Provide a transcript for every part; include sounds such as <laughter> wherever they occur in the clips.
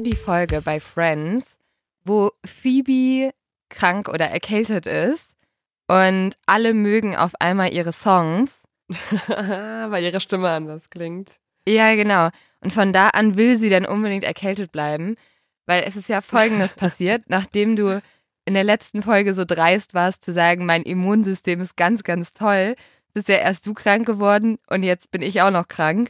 Du die Folge bei Friends, wo Phoebe krank oder erkältet ist und alle mögen auf einmal ihre Songs? <laughs> Weil ihre Stimme anders klingt. Ja, genau. Und von da an will sie dann unbedingt erkältet bleiben, weil es ist ja Folgendes <laughs> passiert, nachdem du in der letzten Folge so dreist warst zu sagen, mein Immunsystem ist ganz, ganz toll, bist ja erst du krank geworden und jetzt bin ich auch noch krank.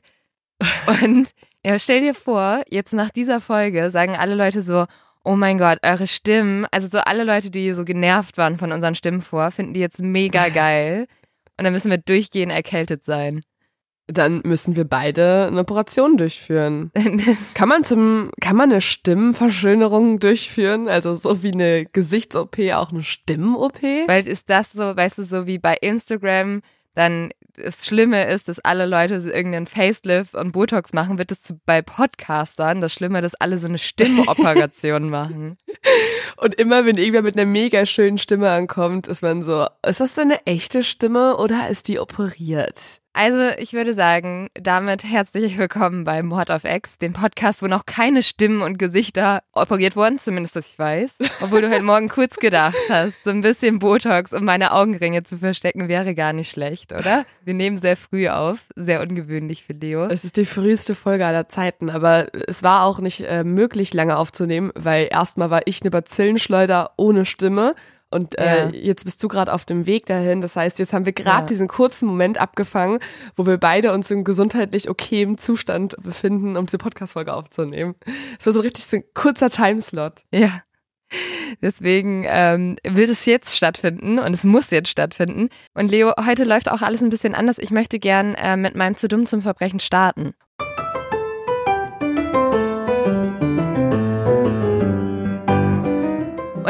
Und ja, stell dir vor, jetzt nach dieser Folge sagen alle Leute so, oh mein Gott, eure Stimmen, also so alle Leute, die so genervt waren von unseren Stimmen vor, finden die jetzt mega <laughs> geil. Und dann müssen wir durchgehend erkältet sein. Dann müssen wir beide eine Operation durchführen. <laughs> kann man zum, kann man eine Stimmenverschönerung durchführen? Also so wie eine Gesichts-OP auch eine Stimmen-OP? Weil ist das so, weißt du, so wie bei Instagram, dann das Schlimme ist, dass alle Leute irgendeinen Facelift und Botox machen, wird es bei Podcastern das Schlimme, dass alle so eine Stimmoperation <laughs> machen. Und immer, wenn irgendwer mit einer mega schönen Stimme ankommt, ist man so, ist das deine echte Stimme oder ist die operiert? Also ich würde sagen, damit herzlich willkommen bei Mord of X, dem Podcast, wo noch keine Stimmen und Gesichter operiert wurden, zumindest dass ich weiß. Obwohl du heute Morgen kurz gedacht hast, so ein bisschen Botox, um meine Augenringe zu verstecken, wäre gar nicht schlecht, oder? Wir nehmen sehr früh auf, sehr ungewöhnlich für Leo. Es ist die früheste Folge aller Zeiten, aber es war auch nicht äh, möglich, lange aufzunehmen, weil erstmal war ich eine Bazillenschleuder ohne Stimme und äh, ja. jetzt bist du gerade auf dem Weg dahin. Das heißt, jetzt haben wir gerade ja. diesen kurzen Moment abgefangen, wo wir beide uns in gesundheitlich okayem Zustand befinden, um diese Podcast-Folge aufzunehmen. Es war so richtig so ein kurzer Timeslot. Ja. Deswegen ähm, wird es jetzt stattfinden und es muss jetzt stattfinden. Und Leo, heute läuft auch alles ein bisschen anders. Ich möchte gern äh, mit meinem Zu dumm zum Verbrechen starten.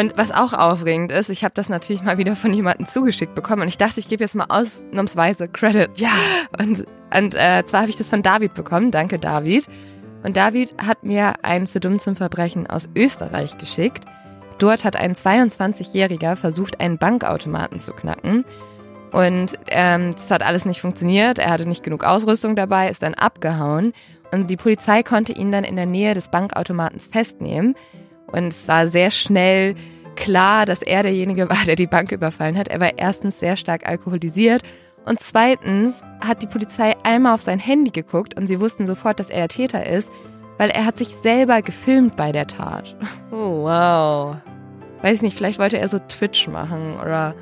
Und was auch aufregend ist, ich habe das natürlich mal wieder von jemandem zugeschickt bekommen und ich dachte, ich gebe jetzt mal ausnahmsweise Credit. Ja. Und, und äh, zwar habe ich das von David bekommen. Danke, David. Und David hat mir ein zu dumm zum Verbrechen aus Österreich geschickt. Dort hat ein 22-Jähriger versucht, einen Bankautomaten zu knacken. Und ähm, das hat alles nicht funktioniert. Er hatte nicht genug Ausrüstung dabei, ist dann abgehauen. Und die Polizei konnte ihn dann in der Nähe des Bankautomatens festnehmen. Und es war sehr schnell klar, dass er derjenige <laughs> war, der die Bank überfallen hat. Er war erstens sehr stark alkoholisiert und zweitens hat die Polizei einmal auf sein Handy geguckt und sie wussten sofort, dass er der Täter ist, weil er hat sich selber gefilmt bei der Tat. Oh, wow. Weiß nicht, vielleicht wollte er so Twitch machen oder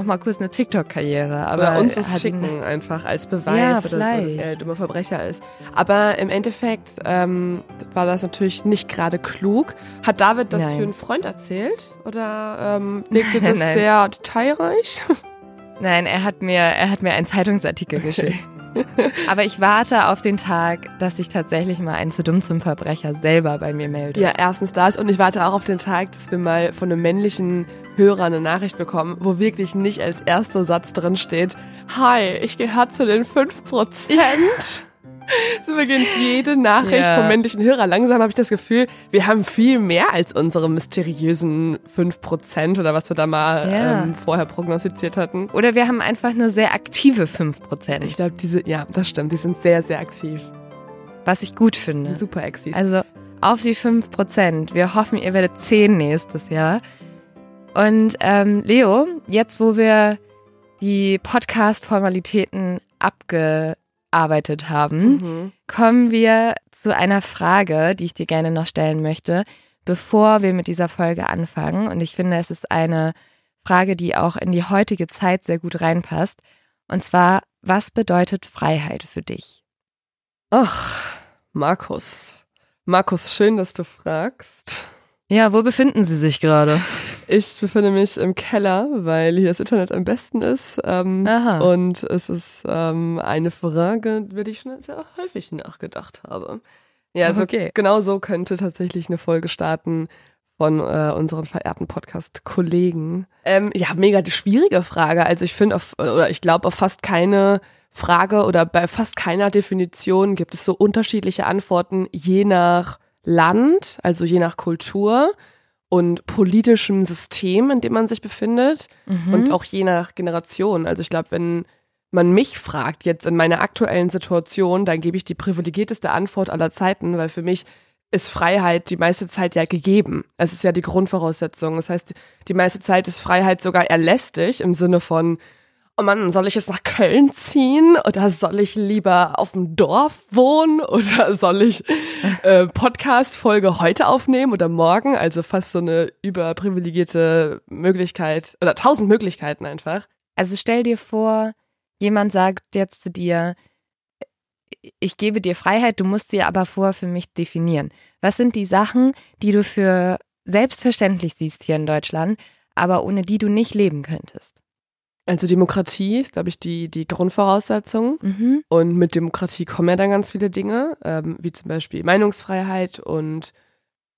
nochmal kurz eine TikTok-Karriere. Aber Oder uns das schicken einfach als Beweis ja, oder so, dass er ein dummer Verbrecher ist. Aber im Endeffekt ähm, war das natürlich nicht gerade klug. Hat David das Nein. für einen Freund erzählt? Oder ähm, wirkte <laughs> das sehr detailreich? <laughs> Nein, er hat mir, er hat mir einen Zeitungsartikel <laughs> geschickt. Aber ich warte auf den Tag, dass sich tatsächlich mal ein zu dumm zum Verbrecher selber bei mir meldet. Ja, erstens das und ich warte auch auf den Tag, dass wir mal von einem männlichen Hörer eine Nachricht bekommen, wo wirklich nicht als erster Satz drin steht, Hi, ich gehöre zu den 5%. <laughs> So beginnt jede Nachricht ja. vom männlichen Hörer. Langsam habe ich das Gefühl, wir haben viel mehr als unsere mysteriösen 5% oder was wir da mal ja. ähm, vorher prognostiziert hatten. Oder wir haben einfach nur sehr aktive 5%. Ich glaube, diese, ja, das stimmt, die sind sehr, sehr aktiv. Was ich gut finde. Sind super aktiv. Also auf die 5%. Wir hoffen, ihr werdet 10 nächstes Jahr. Und ähm, Leo, jetzt wo wir die Podcast-Formalitäten abge gearbeitet haben, mhm. kommen wir zu einer Frage, die ich dir gerne noch stellen möchte, bevor wir mit dieser Folge anfangen. Und ich finde, es ist eine Frage, die auch in die heutige Zeit sehr gut reinpasst. Und zwar, was bedeutet Freiheit für dich? Ach, Markus. Markus, schön, dass du fragst. Ja, wo befinden Sie sich gerade? Ich befinde mich im Keller, weil hier das Internet am besten ist. Ähm. Und es ist ähm, eine Frage, über die ich schon sehr häufig nachgedacht habe. Ja, also okay. genau so könnte tatsächlich eine Folge starten von äh, unseren verehrten Podcast-Kollegen. Ähm, ja, mega die schwierige Frage. Also ich finde, oder ich glaube, auf fast keine Frage oder bei fast keiner Definition gibt es so unterschiedliche Antworten, je nach Land, also je nach Kultur und politischem System, in dem man sich befindet mhm. und auch je nach Generation. Also ich glaube, wenn man mich fragt jetzt in meiner aktuellen Situation, dann gebe ich die privilegierteste Antwort aller Zeiten, weil für mich ist Freiheit die meiste Zeit ja gegeben. Es ist ja die Grundvoraussetzung. Das heißt, die meiste Zeit ist Freiheit sogar erlästig im Sinne von, oh Mann, soll ich jetzt nach Köln ziehen oder soll ich lieber auf dem Dorf wohnen <laughs> oder soll ich äh, Podcast-Folge heute aufnehmen oder morgen? Also fast so eine überprivilegierte Möglichkeit oder tausend Möglichkeiten einfach. Also stell dir vor, jemand sagt jetzt zu dir, ich gebe dir Freiheit, du musst sie aber vorher für mich definieren. Was sind die Sachen, die du für selbstverständlich siehst hier in Deutschland, aber ohne die du nicht leben könntest? Also Demokratie ist, glaube ich, die, die Grundvoraussetzung. Mhm. Und mit Demokratie kommen ja dann ganz viele Dinge, ähm, wie zum Beispiel Meinungsfreiheit und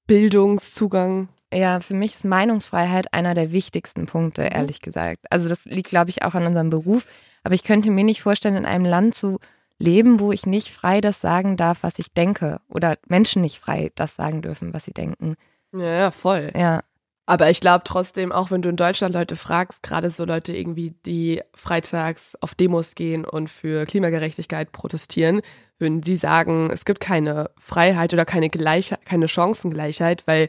Bildungszugang. Ja, für mich ist Meinungsfreiheit einer der wichtigsten Punkte, mhm. ehrlich gesagt. Also das liegt, glaube ich, auch an unserem Beruf. Aber ich könnte mir nicht vorstellen, in einem Land zu leben, wo ich nicht frei das sagen darf, was ich denke. Oder Menschen nicht frei das sagen dürfen, was sie denken. Ja, ja, voll. Ja. Aber ich glaube trotzdem, auch wenn du in Deutschland Leute fragst, gerade so Leute irgendwie, die freitags auf Demos gehen und für Klimagerechtigkeit protestieren, würden sie sagen, es gibt keine Freiheit oder keine Gleichheit, keine Chancengleichheit, weil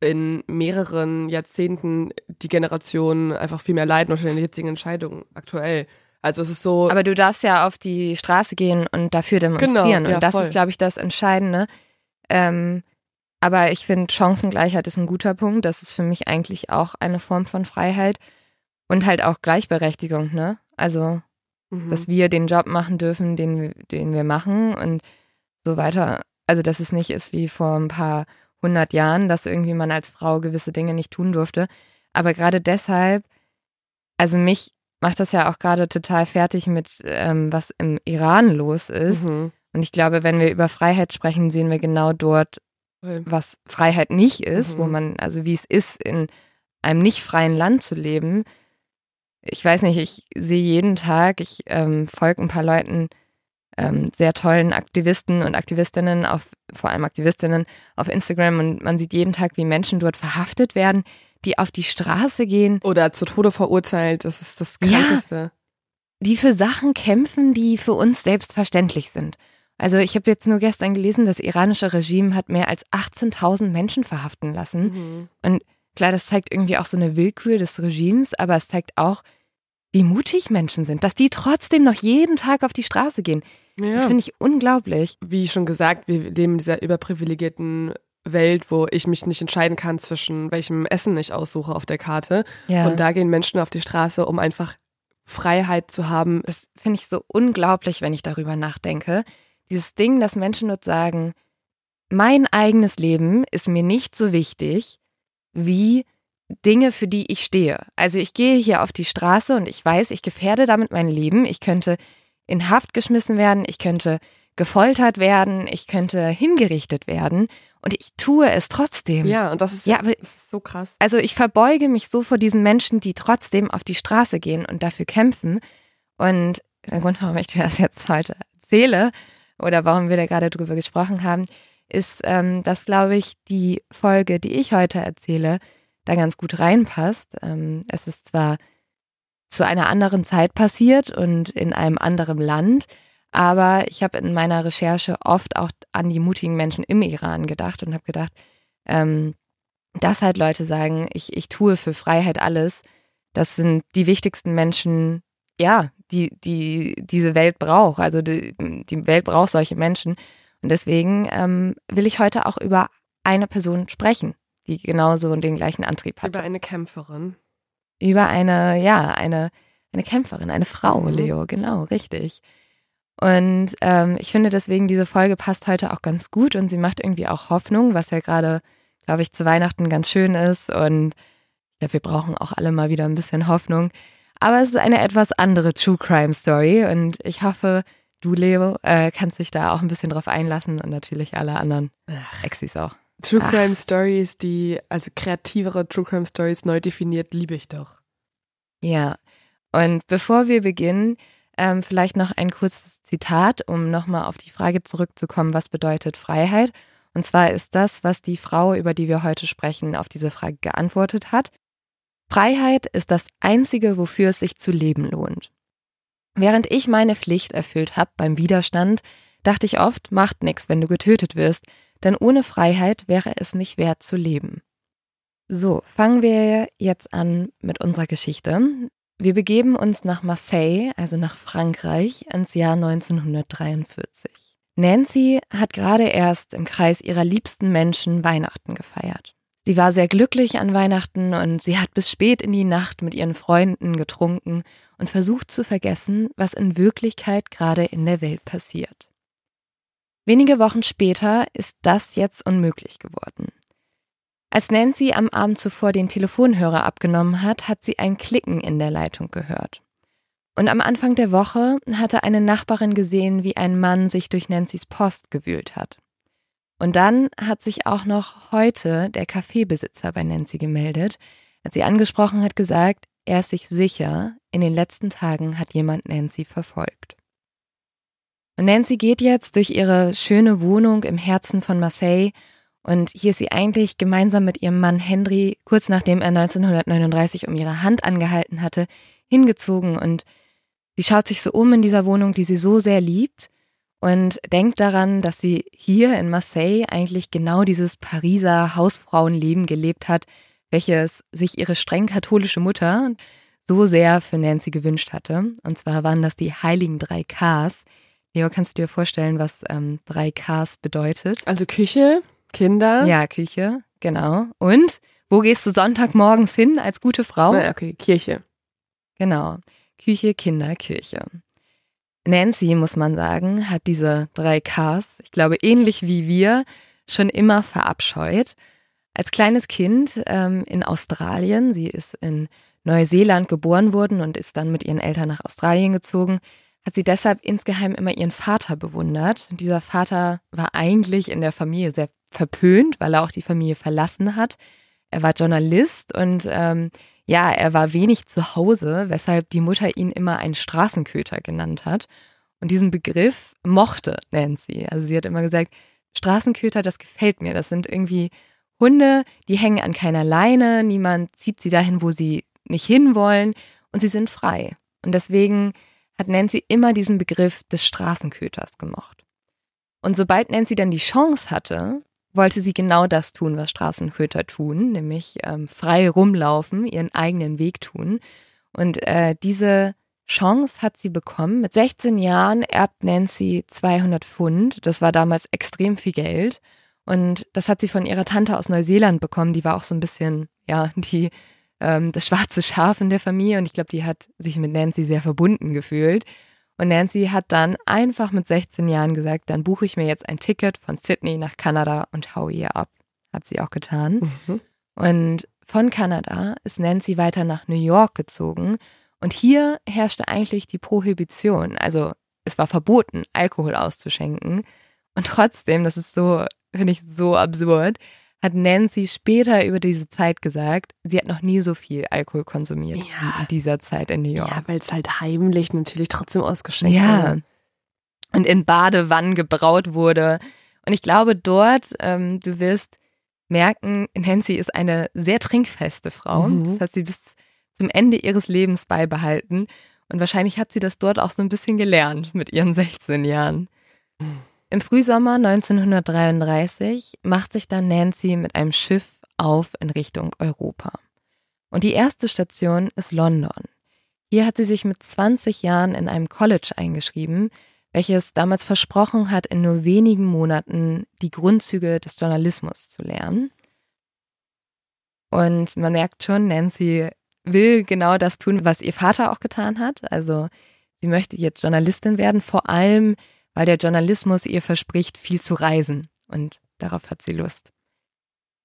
in mehreren Jahrzehnten die Generationen einfach viel mehr leiden unter den jetzigen Entscheidungen aktuell. Also es ist so. Aber du darfst ja auf die Straße gehen und dafür demonstrieren. Genau, ja, und das voll. ist, glaube ich, das Entscheidende. Ähm, aber ich finde, Chancengleichheit ist ein guter Punkt. Das ist für mich eigentlich auch eine Form von Freiheit. Und halt auch Gleichberechtigung, ne? Also, mhm. dass wir den Job machen dürfen, den, den wir machen und so weiter. Also, dass es nicht ist wie vor ein paar hundert Jahren, dass irgendwie man als Frau gewisse Dinge nicht tun durfte. Aber gerade deshalb, also mich macht das ja auch gerade total fertig mit, ähm, was im Iran los ist. Mhm. Und ich glaube, wenn wir über Freiheit sprechen, sehen wir genau dort, was Freiheit nicht ist, mhm. wo man, also wie es ist, in einem nicht freien Land zu leben. Ich weiß nicht, ich sehe jeden Tag, ich ähm, folge ein paar Leuten, ähm, sehr tollen Aktivisten und Aktivistinnen, auf, vor allem Aktivistinnen auf Instagram und man sieht jeden Tag, wie Menschen dort verhaftet werden, die auf die Straße gehen. Oder zu Tode verurteilt, das ist das Krankeste. Ja, die für Sachen kämpfen, die für uns selbstverständlich sind. Also ich habe jetzt nur gestern gelesen, das iranische Regime hat mehr als 18.000 Menschen verhaften lassen. Mhm. Und klar, das zeigt irgendwie auch so eine Willkür des Regimes, aber es zeigt auch, wie mutig Menschen sind, dass die trotzdem noch jeden Tag auf die Straße gehen. Ja. Das finde ich unglaublich. Wie schon gesagt, wir leben in dieser überprivilegierten Welt, wo ich mich nicht entscheiden kann zwischen welchem Essen ich aussuche auf der Karte. Ja. Und da gehen Menschen auf die Straße, um einfach Freiheit zu haben. Das finde ich so unglaublich, wenn ich darüber nachdenke. Dieses Ding, dass Menschen dort sagen, mein eigenes Leben ist mir nicht so wichtig wie Dinge, für die ich stehe. Also ich gehe hier auf die Straße und ich weiß, ich gefährde damit mein Leben. Ich könnte in Haft geschmissen werden, ich könnte gefoltert werden, ich könnte hingerichtet werden und ich tue es trotzdem. Ja, und das ist, ja, aber, das ist so krass. Also ich verbeuge mich so vor diesen Menschen, die trotzdem auf die Straße gehen und dafür kämpfen. Und der Grund, warum ich dir das jetzt heute erzähle oder warum wir da gerade drüber gesprochen haben, ist, ähm, dass, glaube ich, die Folge, die ich heute erzähle, da ganz gut reinpasst. Ähm, es ist zwar zu einer anderen Zeit passiert und in einem anderen Land, aber ich habe in meiner Recherche oft auch an die mutigen Menschen im Iran gedacht und habe gedacht, ähm, dass halt Leute sagen, ich, ich tue für Freiheit alles. Das sind die wichtigsten Menschen, ja, die, die diese Welt braucht. Also die, die Welt braucht solche Menschen. Und deswegen ähm, will ich heute auch über eine Person sprechen, die genauso den gleichen Antrieb hat. Über eine Kämpferin. Über eine, ja, eine, eine Kämpferin, eine Frau, mhm. Leo, genau, richtig. Und ähm, ich finde deswegen, diese Folge passt heute auch ganz gut und sie macht irgendwie auch Hoffnung, was ja gerade, glaube ich, zu Weihnachten ganz schön ist. Und ich glaube, wir brauchen auch alle mal wieder ein bisschen Hoffnung. Aber es ist eine etwas andere True Crime Story und ich hoffe, du, Leo, äh, kannst dich da auch ein bisschen drauf einlassen und natürlich alle anderen Ach. Exis auch. True Ach. Crime Stories, die, also kreativere True Crime Stories neu definiert, liebe ich doch. Ja. Und bevor wir beginnen, ähm, vielleicht noch ein kurzes Zitat, um nochmal auf die Frage zurückzukommen, was bedeutet Freiheit? Und zwar ist das, was die Frau, über die wir heute sprechen, auf diese Frage geantwortet hat. Freiheit ist das Einzige, wofür es sich zu leben lohnt. Während ich meine Pflicht erfüllt habe beim Widerstand, dachte ich oft, macht nix, wenn du getötet wirst. denn ohne Freiheit wäre es nicht wert zu leben. So, fangen wir jetzt an mit unserer Geschichte. Wir begeben uns nach Marseille, also nach Frankreich, ins Jahr 1943. Nancy hat gerade erst im Kreis ihrer liebsten Menschen Weihnachten gefeiert. Sie war sehr glücklich an Weihnachten und sie hat bis spät in die Nacht mit ihren Freunden getrunken und versucht zu vergessen, was in Wirklichkeit gerade in der Welt passiert. Wenige Wochen später ist das jetzt unmöglich geworden. Als Nancy am Abend zuvor den Telefonhörer abgenommen hat, hat sie ein Klicken in der Leitung gehört. Und am Anfang der Woche hatte eine Nachbarin gesehen, wie ein Mann sich durch Nancy's Post gewühlt hat. Und dann hat sich auch noch heute der Kaffeebesitzer bei Nancy gemeldet. Als sie angesprochen hat, gesagt, er ist sich sicher, in den letzten Tagen hat jemand Nancy verfolgt. Und Nancy geht jetzt durch ihre schöne Wohnung im Herzen von Marseille und hier ist sie eigentlich gemeinsam mit ihrem Mann Henry, kurz nachdem er 1939 um ihre Hand angehalten hatte, hingezogen und sie schaut sich so um in dieser Wohnung, die sie so sehr liebt und denkt daran, dass sie hier in Marseille eigentlich genau dieses Pariser Hausfrauenleben gelebt hat, welches sich ihre streng katholische Mutter so sehr für Nancy gewünscht hatte. Und zwar waren das die heiligen drei Ks. Leo, kannst du dir vorstellen, was ähm, drei Ks bedeutet? Also Küche, Kinder. Ja, Küche, genau. Und wo gehst du Sonntagmorgens hin als gute Frau? Na, okay, Kirche. Genau. Küche, Kinder, Kirche. Nancy, muss man sagen, hat diese drei Ks, ich glaube ähnlich wie wir, schon immer verabscheut. Als kleines Kind ähm, in Australien, sie ist in Neuseeland geboren worden und ist dann mit ihren Eltern nach Australien gezogen, hat sie deshalb insgeheim immer ihren Vater bewundert. Und dieser Vater war eigentlich in der Familie sehr verpönt, weil er auch die Familie verlassen hat. Er war Journalist und ähm, ja, er war wenig zu Hause, weshalb die Mutter ihn immer einen Straßenköter genannt hat. Und diesen Begriff mochte Nancy. Also sie hat immer gesagt, Straßenköter, das gefällt mir. Das sind irgendwie Hunde, die hängen an keiner Leine, niemand zieht sie dahin, wo sie nicht hinwollen und sie sind frei. Und deswegen hat Nancy immer diesen Begriff des Straßenköters gemocht. Und sobald Nancy dann die Chance hatte, wollte sie genau das tun, was Straßenköter tun, nämlich ähm, frei rumlaufen, ihren eigenen Weg tun. Und äh, diese Chance hat sie bekommen. Mit 16 Jahren erbt Nancy 200 Pfund. Das war damals extrem viel Geld. Und das hat sie von ihrer Tante aus Neuseeland bekommen. Die war auch so ein bisschen, ja, die, ähm, das schwarze Schaf in der Familie. Und ich glaube, die hat sich mit Nancy sehr verbunden gefühlt. Und Nancy hat dann einfach mit 16 Jahren gesagt, dann buche ich mir jetzt ein Ticket von Sydney nach Kanada und hau ihr ab. Hat sie auch getan. Mhm. Und von Kanada ist Nancy weiter nach New York gezogen. Und hier herrschte eigentlich die Prohibition. Also es war verboten, Alkohol auszuschenken. Und trotzdem, das ist so, finde ich so absurd, hat Nancy später über diese Zeit gesagt, sie hat noch nie so viel Alkohol konsumiert ja. in dieser Zeit in New York. Ja, weil es halt heimlich natürlich trotzdem ausgeschenkt ja. wurde. Und in Badewannen gebraut wurde. Und ich glaube, dort, ähm, du wirst merken, Nancy ist eine sehr trinkfeste Frau. Mhm. Das hat sie bis zum Ende ihres Lebens beibehalten. Und wahrscheinlich hat sie das dort auch so ein bisschen gelernt mit ihren 16 Jahren. Mhm. Im Frühsommer 1933 macht sich dann Nancy mit einem Schiff auf in Richtung Europa. Und die erste Station ist London. Hier hat sie sich mit 20 Jahren in einem College eingeschrieben, welches damals versprochen hat, in nur wenigen Monaten die Grundzüge des Journalismus zu lernen. Und man merkt schon, Nancy will genau das tun, was ihr Vater auch getan hat. Also sie möchte jetzt Journalistin werden, vor allem weil der Journalismus ihr verspricht, viel zu reisen. Und darauf hat sie Lust.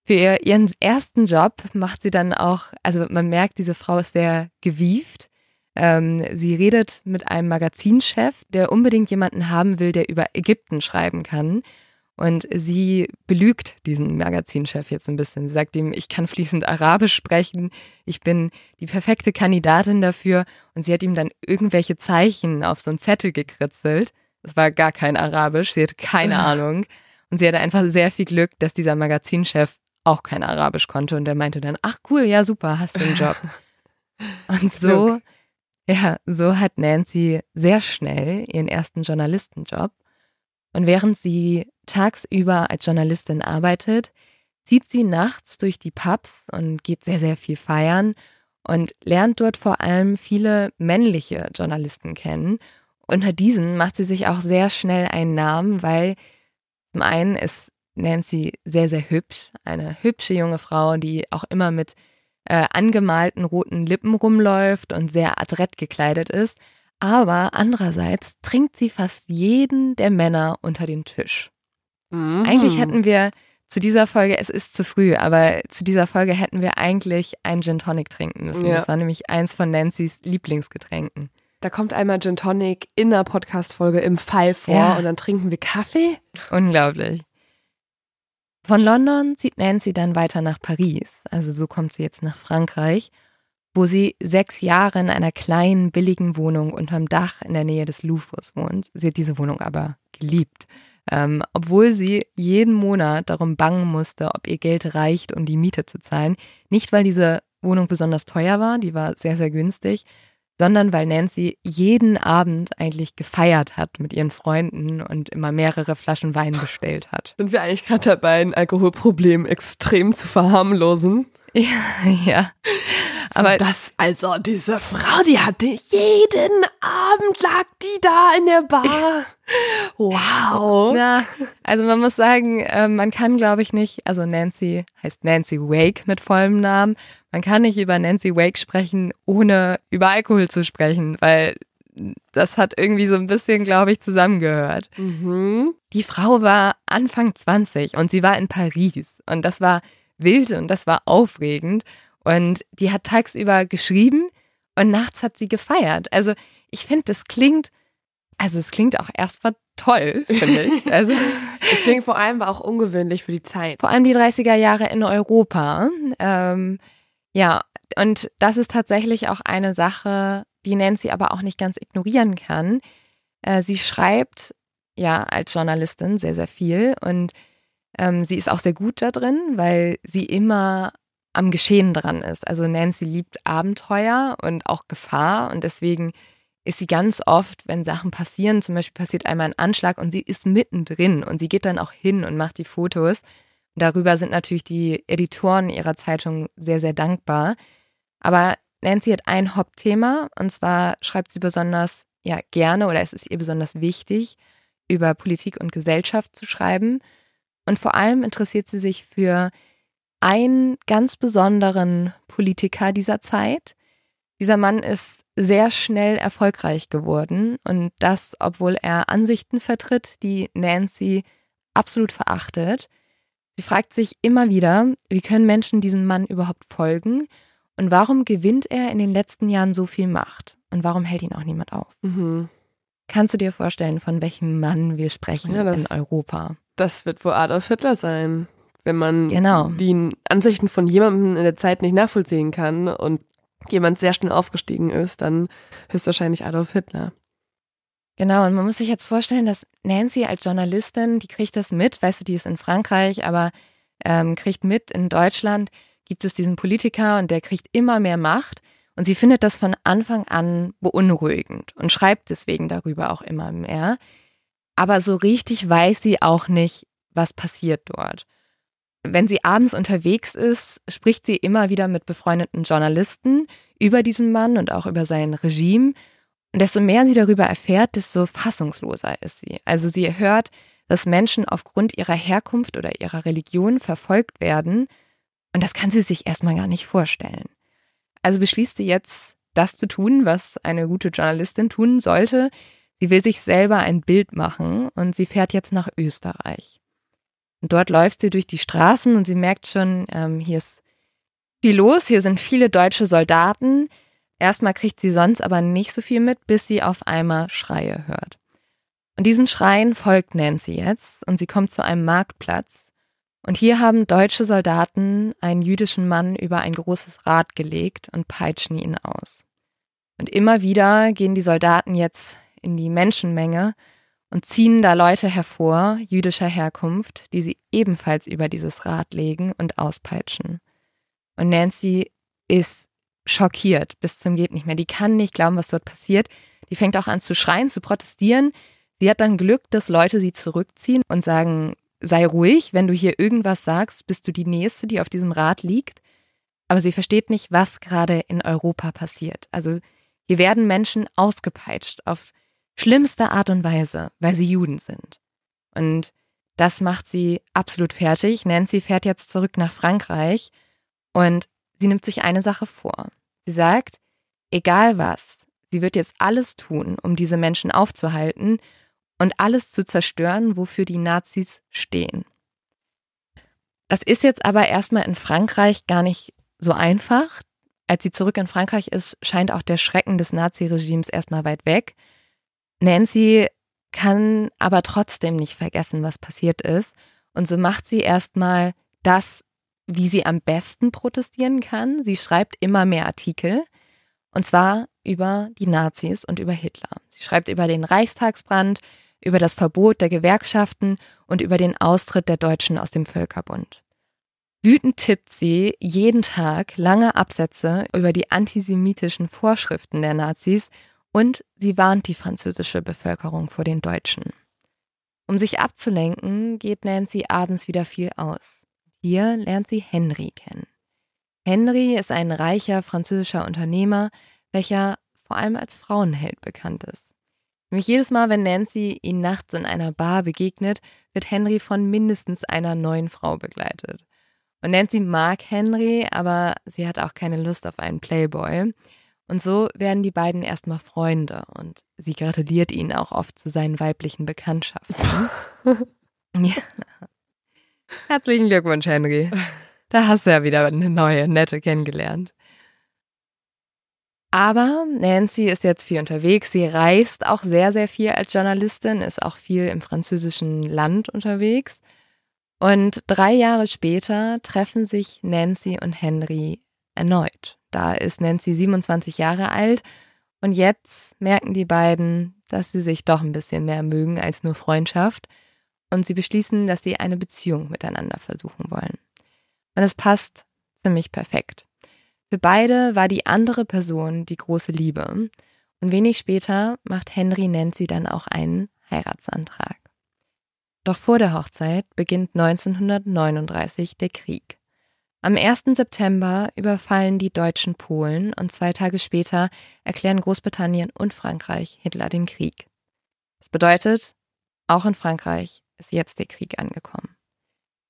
Für ihren ersten Job macht sie dann auch, also man merkt, diese Frau ist sehr gewieft. Ähm, sie redet mit einem Magazinchef, der unbedingt jemanden haben will, der über Ägypten schreiben kann. Und sie belügt diesen Magazinchef jetzt ein bisschen. Sie sagt ihm, ich kann fließend Arabisch sprechen, ich bin die perfekte Kandidatin dafür. Und sie hat ihm dann irgendwelche Zeichen auf so einen Zettel gekritzelt. Es war gar kein Arabisch, sie hatte keine Ahnung. Und sie hatte einfach sehr viel Glück, dass dieser Magazinchef auch kein Arabisch konnte und der meinte dann, ach cool, ja super, hast du einen Job. <laughs> Und so, ja, so hat Nancy sehr schnell ihren ersten Journalistenjob. Und während sie tagsüber als Journalistin arbeitet, zieht sie nachts durch die Pubs und geht sehr, sehr viel feiern und lernt dort vor allem viele männliche Journalisten kennen. Unter diesen macht sie sich auch sehr schnell einen Namen, weil zum einen ist Nancy sehr, sehr hübsch, eine hübsche junge Frau, die auch immer mit äh, angemalten roten Lippen rumläuft und sehr adrett gekleidet ist. Aber andererseits trinkt sie fast jeden der Männer unter den Tisch. Mhm. Eigentlich hätten wir zu dieser Folge, es ist zu früh, aber zu dieser Folge hätten wir eigentlich einen Gin Tonic trinken müssen. Ja. Das war nämlich eins von Nancy's Lieblingsgetränken. Da kommt einmal Gin Tonic in der Podcast-Folge im Fall vor ja. und dann trinken wir Kaffee. Unglaublich. Von London zieht Nancy dann weiter nach Paris, also so kommt sie jetzt nach Frankreich, wo sie sechs Jahre in einer kleinen, billigen Wohnung unterm Dach in der Nähe des Louvres wohnt. Sie hat diese Wohnung aber geliebt, ähm, obwohl sie jeden Monat darum bangen musste, ob ihr Geld reicht, um die Miete zu zahlen. Nicht, weil diese Wohnung besonders teuer war, die war sehr, sehr günstig, sondern weil Nancy jeden Abend eigentlich gefeiert hat mit ihren Freunden und immer mehrere Flaschen Wein bestellt hat. Sind wir eigentlich gerade dabei, ein Alkoholproblem extrem zu verharmlosen? <laughs> Ja, ja. Aber das, also diese Frau, die hatte jeden Abend lag die da in der Bar. Wow. Ja, also man muss sagen, äh, man kann, glaube ich, nicht, also Nancy heißt Nancy Wake mit vollem Namen. Man kann nicht über Nancy Wake sprechen, ohne über Alkohol zu sprechen, weil das hat irgendwie so ein bisschen, glaube ich, zusammengehört. Mhm. Die Frau war Anfang 20 und sie war in Paris und das war wild und das war aufregend. Und die hat tagsüber geschrieben und nachts hat sie gefeiert. Also ich finde, das klingt, also es klingt auch erstmal toll, <laughs> finde ich. Also es klingt vor allem auch ungewöhnlich für die Zeit. Vor allem die 30er Jahre in Europa. Ähm, ja, und das ist tatsächlich auch eine Sache, die Nancy aber auch nicht ganz ignorieren kann. Äh, sie schreibt ja als Journalistin sehr, sehr viel und ähm, sie ist auch sehr gut da drin, weil sie immer am Geschehen dran ist. Also Nancy liebt Abenteuer und auch Gefahr und deswegen ist sie ganz oft, wenn Sachen passieren, zum Beispiel passiert einmal ein Anschlag und sie ist mittendrin und sie geht dann auch hin und macht die Fotos. Darüber sind natürlich die Editoren ihrer Zeitung sehr, sehr dankbar. Aber Nancy hat ein Hauptthema und zwar schreibt sie besonders ja gerne oder es ist ihr besonders wichtig, über Politik und Gesellschaft zu schreiben. Und vor allem interessiert sie sich für einen ganz besonderen Politiker dieser Zeit. Dieser Mann ist sehr schnell erfolgreich geworden und das, obwohl er Ansichten vertritt, die Nancy absolut verachtet. Sie fragt sich immer wieder, wie können Menschen diesem Mann überhaupt folgen und warum gewinnt er in den letzten Jahren so viel Macht und warum hält ihn auch niemand auf? Mhm. Kannst du dir vorstellen, von welchem Mann wir sprechen ja, in Europa? Das wird wohl Adolf Hitler sein wenn man genau. die Ansichten von jemandem in der Zeit nicht nachvollziehen kann und jemand sehr schnell aufgestiegen ist, dann höchstwahrscheinlich Adolf Hitler. Genau, und man muss sich jetzt vorstellen, dass Nancy als Journalistin, die kriegt das mit, weißt du, die ist in Frankreich, aber ähm, kriegt mit, in Deutschland gibt es diesen Politiker und der kriegt immer mehr Macht und sie findet das von Anfang an beunruhigend und schreibt deswegen darüber auch immer mehr. Aber so richtig weiß sie auch nicht, was passiert dort. Wenn sie abends unterwegs ist, spricht sie immer wieder mit befreundeten Journalisten über diesen Mann und auch über sein Regime. Und desto mehr sie darüber erfährt, desto fassungsloser ist sie. Also sie hört, dass Menschen aufgrund ihrer Herkunft oder ihrer Religion verfolgt werden. Und das kann sie sich erstmal gar nicht vorstellen. Also beschließt sie jetzt, das zu tun, was eine gute Journalistin tun sollte. Sie will sich selber ein Bild machen und sie fährt jetzt nach Österreich. Und dort läuft sie durch die Straßen und sie merkt schon, ähm, hier ist viel los, hier sind viele deutsche Soldaten. Erstmal kriegt sie sonst aber nicht so viel mit, bis sie auf einmal Schreie hört. Und diesen Schreien folgt Nancy jetzt und sie kommt zu einem Marktplatz. Und hier haben deutsche Soldaten einen jüdischen Mann über ein großes Rad gelegt und peitschen ihn aus. Und immer wieder gehen die Soldaten jetzt in die Menschenmenge und ziehen da Leute hervor, jüdischer Herkunft, die sie ebenfalls über dieses Rad legen und auspeitschen. Und Nancy ist schockiert bis zum geht nicht mehr. Die kann nicht glauben, was dort passiert. Die fängt auch an zu schreien, zu protestieren. Sie hat dann Glück, dass Leute sie zurückziehen und sagen, sei ruhig, wenn du hier irgendwas sagst, bist du die Nächste, die auf diesem Rad liegt. Aber sie versteht nicht, was gerade in Europa passiert. Also hier werden Menschen ausgepeitscht auf schlimmste Art und Weise, weil sie Juden sind. Und das macht sie absolut fertig. Nancy fährt jetzt zurück nach Frankreich und sie nimmt sich eine Sache vor. Sie sagt, egal was, sie wird jetzt alles tun, um diese Menschen aufzuhalten und alles zu zerstören, wofür die Nazis stehen. Das ist jetzt aber erstmal in Frankreich gar nicht so einfach. Als sie zurück in Frankreich ist, scheint auch der Schrecken des Naziregimes erstmal weit weg. Nancy kann aber trotzdem nicht vergessen, was passiert ist. Und so macht sie erstmal das, wie sie am besten protestieren kann. Sie schreibt immer mehr Artikel. Und zwar über die Nazis und über Hitler. Sie schreibt über den Reichstagsbrand, über das Verbot der Gewerkschaften und über den Austritt der Deutschen aus dem Völkerbund. Wütend tippt sie jeden Tag lange Absätze über die antisemitischen Vorschriften der Nazis und sie warnt die französische Bevölkerung vor den Deutschen. Um sich abzulenken, geht Nancy abends wieder viel aus. Hier lernt sie Henry kennen. Henry ist ein reicher französischer Unternehmer, welcher vor allem als Frauenheld bekannt ist. Nämlich jedes Mal, wenn Nancy ihn nachts in einer Bar begegnet, wird Henry von mindestens einer neuen Frau begleitet. Und Nancy mag Henry, aber sie hat auch keine Lust auf einen Playboy. Und so werden die beiden erstmal Freunde und sie gratuliert ihn auch oft zu seinen weiblichen Bekanntschaften. <laughs> ja. Herzlichen Glückwunsch, Henry. Da hast du ja wieder eine neue, nette kennengelernt. Aber Nancy ist jetzt viel unterwegs. Sie reist auch sehr, sehr viel als Journalistin, ist auch viel im französischen Land unterwegs. Und drei Jahre später treffen sich Nancy und Henry erneut. Da ist Nancy 27 Jahre alt und jetzt merken die beiden, dass sie sich doch ein bisschen mehr mögen als nur Freundschaft und sie beschließen, dass sie eine Beziehung miteinander versuchen wollen. Und es passt ziemlich perfekt. Für beide war die andere Person die große Liebe. Und wenig später macht Henry Nancy dann auch einen Heiratsantrag. Doch vor der Hochzeit beginnt 1939 der Krieg. Am 1. September überfallen die Deutschen Polen und zwei Tage später erklären Großbritannien und Frankreich Hitler den Krieg. Das bedeutet, auch in Frankreich ist jetzt der Krieg angekommen.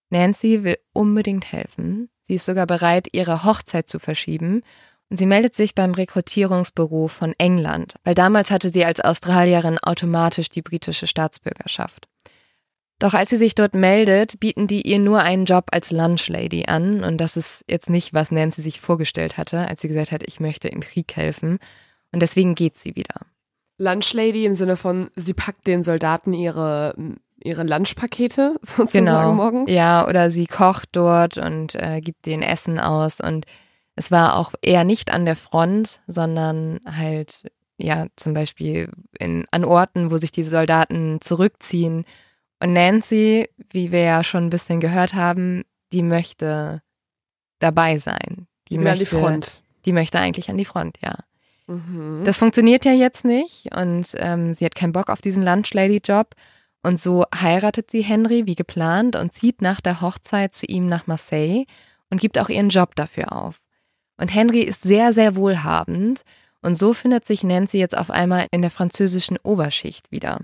Nancy will unbedingt helfen, Sie ist sogar bereit, ihre Hochzeit zu verschieben. Und sie meldet sich beim Rekrutierungsbüro von England, weil damals hatte sie als Australierin automatisch die britische Staatsbürgerschaft. Doch als sie sich dort meldet, bieten die ihr nur einen Job als Lunchlady an. Und das ist jetzt nicht, was Nancy sich vorgestellt hatte, als sie gesagt hat, ich möchte im Krieg helfen. Und deswegen geht sie wieder. Lunchlady im Sinne von, sie packt den Soldaten ihre ihre Lunchpakete <laughs> sozusagen genau. morgens. Ja, oder sie kocht dort und äh, gibt den Essen aus. Und es war auch eher nicht an der Front, sondern halt, ja, zum Beispiel in, an Orten, wo sich die Soldaten zurückziehen. Und Nancy, wie wir ja schon ein bisschen gehört haben, die möchte dabei sein. Die, die möchte an die Front. Die möchte eigentlich an die Front, ja. Mhm. Das funktioniert ja jetzt nicht und ähm, sie hat keinen Bock auf diesen Lunchlady-Job. Und so heiratet sie Henry wie geplant und zieht nach der Hochzeit zu ihm nach Marseille und gibt auch ihren Job dafür auf. Und Henry ist sehr, sehr wohlhabend und so findet sich Nancy jetzt auf einmal in der französischen Oberschicht wieder.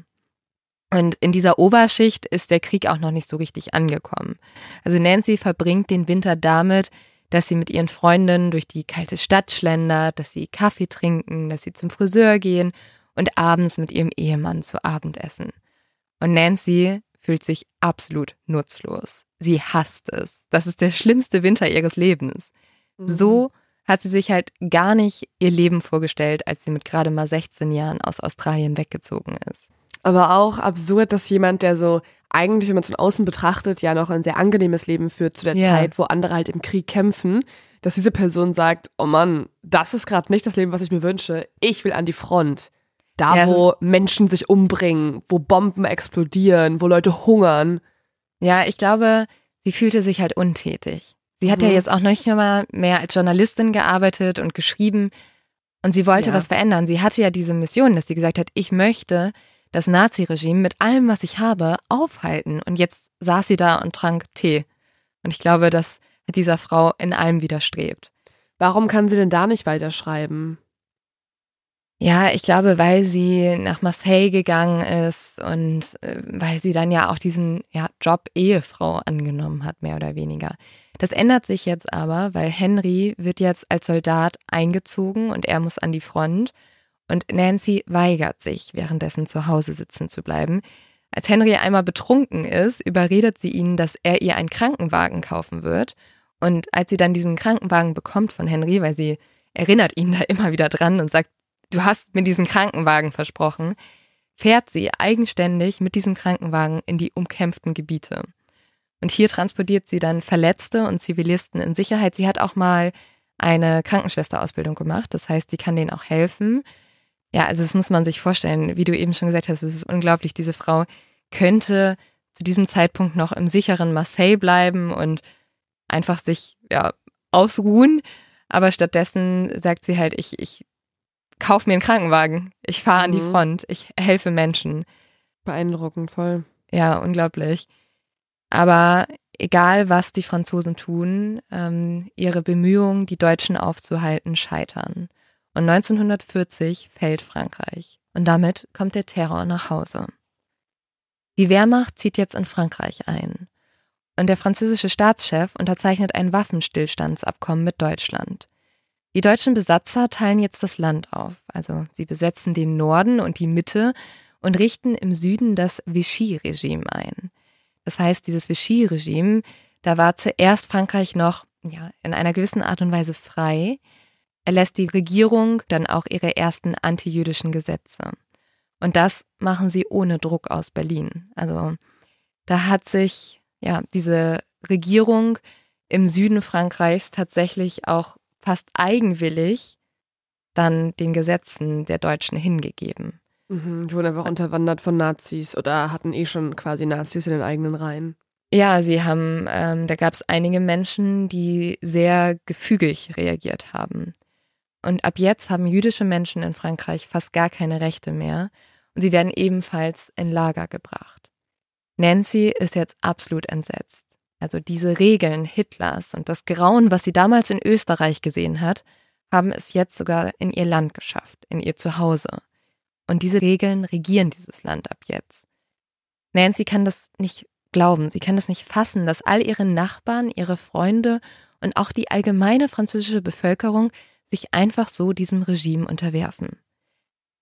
Und in dieser Oberschicht ist der Krieg auch noch nicht so richtig angekommen. Also Nancy verbringt den Winter damit, dass sie mit ihren Freundinnen durch die kalte Stadt schlendert, dass sie Kaffee trinken, dass sie zum Friseur gehen und abends mit ihrem Ehemann zu Abend essen. Und Nancy fühlt sich absolut nutzlos. Sie hasst es. Das ist der schlimmste Winter ihres Lebens. Mhm. So hat sie sich halt gar nicht ihr Leben vorgestellt, als sie mit gerade mal 16 Jahren aus Australien weggezogen ist. Aber auch absurd, dass jemand, der so eigentlich, wenn man es von außen betrachtet, ja noch ein sehr angenehmes Leben führt zu der ja. Zeit, wo andere halt im Krieg kämpfen, dass diese Person sagt, oh Mann, das ist gerade nicht das Leben, was ich mir wünsche. Ich will an die Front. Da, ja, wo Menschen sich umbringen, wo Bomben explodieren, wo Leute hungern. Ja, ich glaube, sie fühlte sich halt untätig. Sie hat mhm. ja jetzt auch noch nicht mal mehr als Journalistin gearbeitet und geschrieben und sie wollte ja. was verändern. Sie hatte ja diese Mission, dass sie gesagt hat, ich möchte, das Naziregime mit allem, was ich habe, aufhalten. Und jetzt saß sie da und trank Tee. Und ich glaube, dass dieser Frau in allem widerstrebt. Warum kann sie denn da nicht weiterschreiben? Ja, ich glaube, weil sie nach Marseille gegangen ist und äh, weil sie dann ja auch diesen ja, Job Ehefrau angenommen hat, mehr oder weniger. Das ändert sich jetzt aber, weil Henry wird jetzt als Soldat eingezogen und er muss an die Front und Nancy weigert sich, währenddessen zu Hause sitzen zu bleiben. Als Henry einmal betrunken ist, überredet sie ihn, dass er ihr einen Krankenwagen kaufen wird. Und als sie dann diesen Krankenwagen bekommt von Henry, weil sie erinnert ihn da immer wieder dran und sagt, du hast mir diesen Krankenwagen versprochen, fährt sie eigenständig mit diesem Krankenwagen in die umkämpften Gebiete. Und hier transportiert sie dann Verletzte und Zivilisten in Sicherheit. Sie hat auch mal eine Krankenschwesterausbildung gemacht, das heißt, sie kann denen auch helfen. Ja, also das muss man sich vorstellen. Wie du eben schon gesagt hast, es ist unglaublich. Diese Frau könnte zu diesem Zeitpunkt noch im sicheren Marseille bleiben und einfach sich ja ausruhen. Aber stattdessen sagt sie halt, ich, ich kauf mir einen Krankenwagen. Ich fahre an die mhm. Front. Ich helfe Menschen. Beeindruckend, voll. Ja, unglaublich. Aber egal, was die Franzosen tun, ähm, ihre Bemühungen, die Deutschen aufzuhalten, scheitern. Und 1940 fällt Frankreich. Und damit kommt der Terror nach Hause. Die Wehrmacht zieht jetzt in Frankreich ein. Und der französische Staatschef unterzeichnet ein Waffenstillstandsabkommen mit Deutschland. Die deutschen Besatzer teilen jetzt das Land auf. Also sie besetzen den Norden und die Mitte und richten im Süden das Vichy-Regime ein. Das heißt, dieses Vichy-Regime, da war zuerst Frankreich noch ja, in einer gewissen Art und Weise frei. Er lässt die Regierung dann auch ihre ersten antijüdischen Gesetze. Und das machen sie ohne Druck aus Berlin. Also da hat sich ja diese Regierung im Süden Frankreichs tatsächlich auch fast eigenwillig dann den Gesetzen der Deutschen hingegeben. Mhm, die wurden einfach unterwandert von Nazis oder hatten eh schon quasi Nazis in den eigenen Reihen. Ja, sie haben, ähm, da gab es einige Menschen, die sehr gefügig reagiert haben. Und ab jetzt haben jüdische Menschen in Frankreich fast gar keine Rechte mehr und sie werden ebenfalls in Lager gebracht. Nancy ist jetzt absolut entsetzt. Also diese Regeln Hitlers und das Grauen, was sie damals in Österreich gesehen hat, haben es jetzt sogar in ihr Land geschafft, in ihr Zuhause. Und diese Regeln regieren dieses Land ab jetzt. Nancy kann das nicht glauben, sie kann das nicht fassen, dass all ihre Nachbarn, ihre Freunde und auch die allgemeine französische Bevölkerung sich einfach so diesem Regime unterwerfen.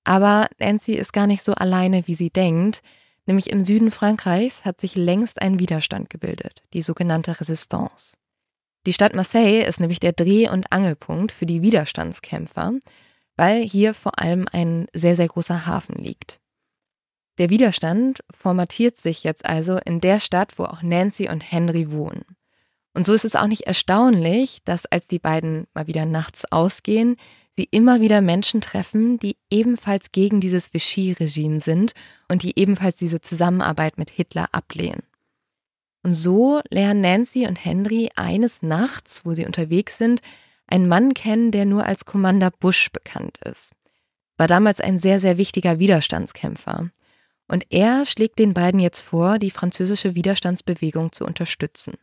Aber Nancy ist gar nicht so alleine, wie sie denkt, nämlich im Süden Frankreichs hat sich längst ein Widerstand gebildet, die sogenannte Resistance. Die Stadt Marseille ist nämlich der Dreh- und Angelpunkt für die Widerstandskämpfer weil hier vor allem ein sehr, sehr großer Hafen liegt. Der Widerstand formatiert sich jetzt also in der Stadt, wo auch Nancy und Henry wohnen. Und so ist es auch nicht erstaunlich, dass als die beiden mal wieder nachts ausgehen, sie immer wieder Menschen treffen, die ebenfalls gegen dieses Vichy-Regime sind und die ebenfalls diese Zusammenarbeit mit Hitler ablehnen. Und so lernen Nancy und Henry eines Nachts, wo sie unterwegs sind, einen Mann kennen, der nur als Commander Bush bekannt ist. War damals ein sehr, sehr wichtiger Widerstandskämpfer. Und er schlägt den beiden jetzt vor, die französische Widerstandsbewegung zu unterstützen.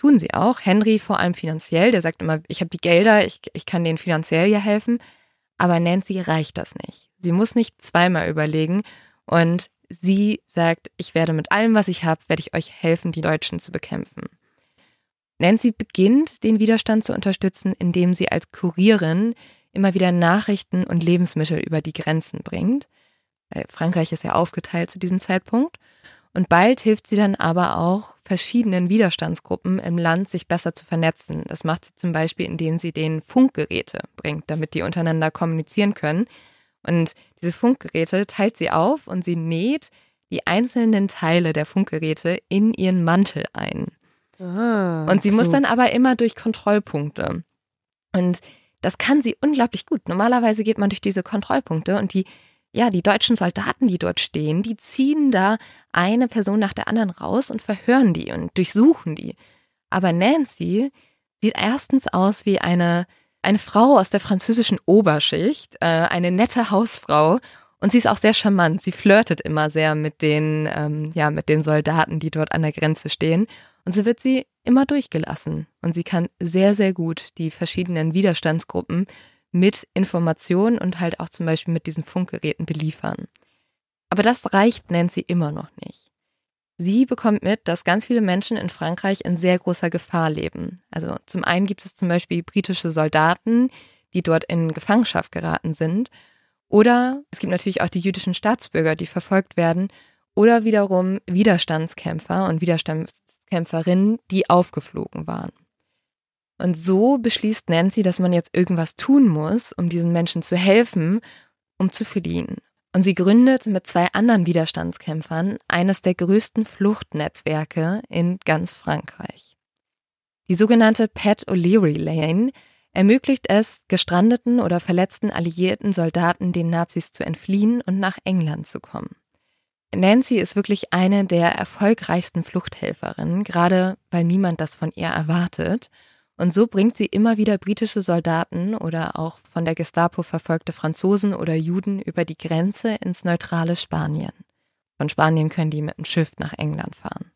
Tun sie auch. Henry vor allem finanziell, der sagt immer, ich habe die Gelder, ich, ich kann denen finanziell hier helfen. Aber Nancy reicht das nicht. Sie muss nicht zweimal überlegen und sie sagt, ich werde mit allem, was ich habe, werde ich euch helfen, die Deutschen zu bekämpfen. Nancy beginnt, den Widerstand zu unterstützen, indem sie als Kurierin immer wieder Nachrichten und Lebensmittel über die Grenzen bringt. Weil Frankreich ist ja aufgeteilt zu diesem Zeitpunkt. Und bald hilft sie dann aber auch verschiedenen Widerstandsgruppen im Land, sich besser zu vernetzen. Das macht sie zum Beispiel, indem sie denen Funkgeräte bringt, damit die untereinander kommunizieren können. Und diese Funkgeräte teilt sie auf und sie näht die einzelnen Teile der Funkgeräte in ihren Mantel ein. Ah, und sie klug. muss dann aber immer durch Kontrollpunkte. Und das kann sie unglaublich gut. Normalerweise geht man durch diese Kontrollpunkte und die, ja, die deutschen Soldaten, die dort stehen, die ziehen da eine Person nach der anderen raus und verhören die und durchsuchen die. Aber Nancy sieht erstens aus wie eine, eine Frau aus der französischen Oberschicht, äh, eine nette Hausfrau Und sie ist auch sehr charmant. Sie flirtet immer sehr mit den, ähm, ja, mit den Soldaten, die dort an der Grenze stehen. Und so wird sie immer durchgelassen. Und sie kann sehr, sehr gut die verschiedenen Widerstandsgruppen mit Informationen und halt auch zum Beispiel mit diesen Funkgeräten beliefern. Aber das reicht Nancy immer noch nicht. Sie bekommt mit, dass ganz viele Menschen in Frankreich in sehr großer Gefahr leben. Also zum einen gibt es zum Beispiel britische Soldaten, die dort in Gefangenschaft geraten sind oder es gibt natürlich auch die jüdischen Staatsbürger, die verfolgt werden. Oder wiederum Widerstandskämpfer und Widerstandskämpferinnen, die aufgeflogen waren. Und so beschließt Nancy, dass man jetzt irgendwas tun muss, um diesen Menschen zu helfen, um zu fliehen. Und sie gründet mit zwei anderen Widerstandskämpfern eines der größten Fluchtnetzwerke in ganz Frankreich. Die sogenannte Pat O'Leary Lane ermöglicht es gestrandeten oder verletzten alliierten Soldaten den Nazis zu entfliehen und nach England zu kommen. Nancy ist wirklich eine der erfolgreichsten Fluchthelferinnen, gerade weil niemand das von ihr erwartet. Und so bringt sie immer wieder britische Soldaten oder auch von der Gestapo verfolgte Franzosen oder Juden über die Grenze ins neutrale Spanien. Von Spanien können die mit dem Schiff nach England fahren.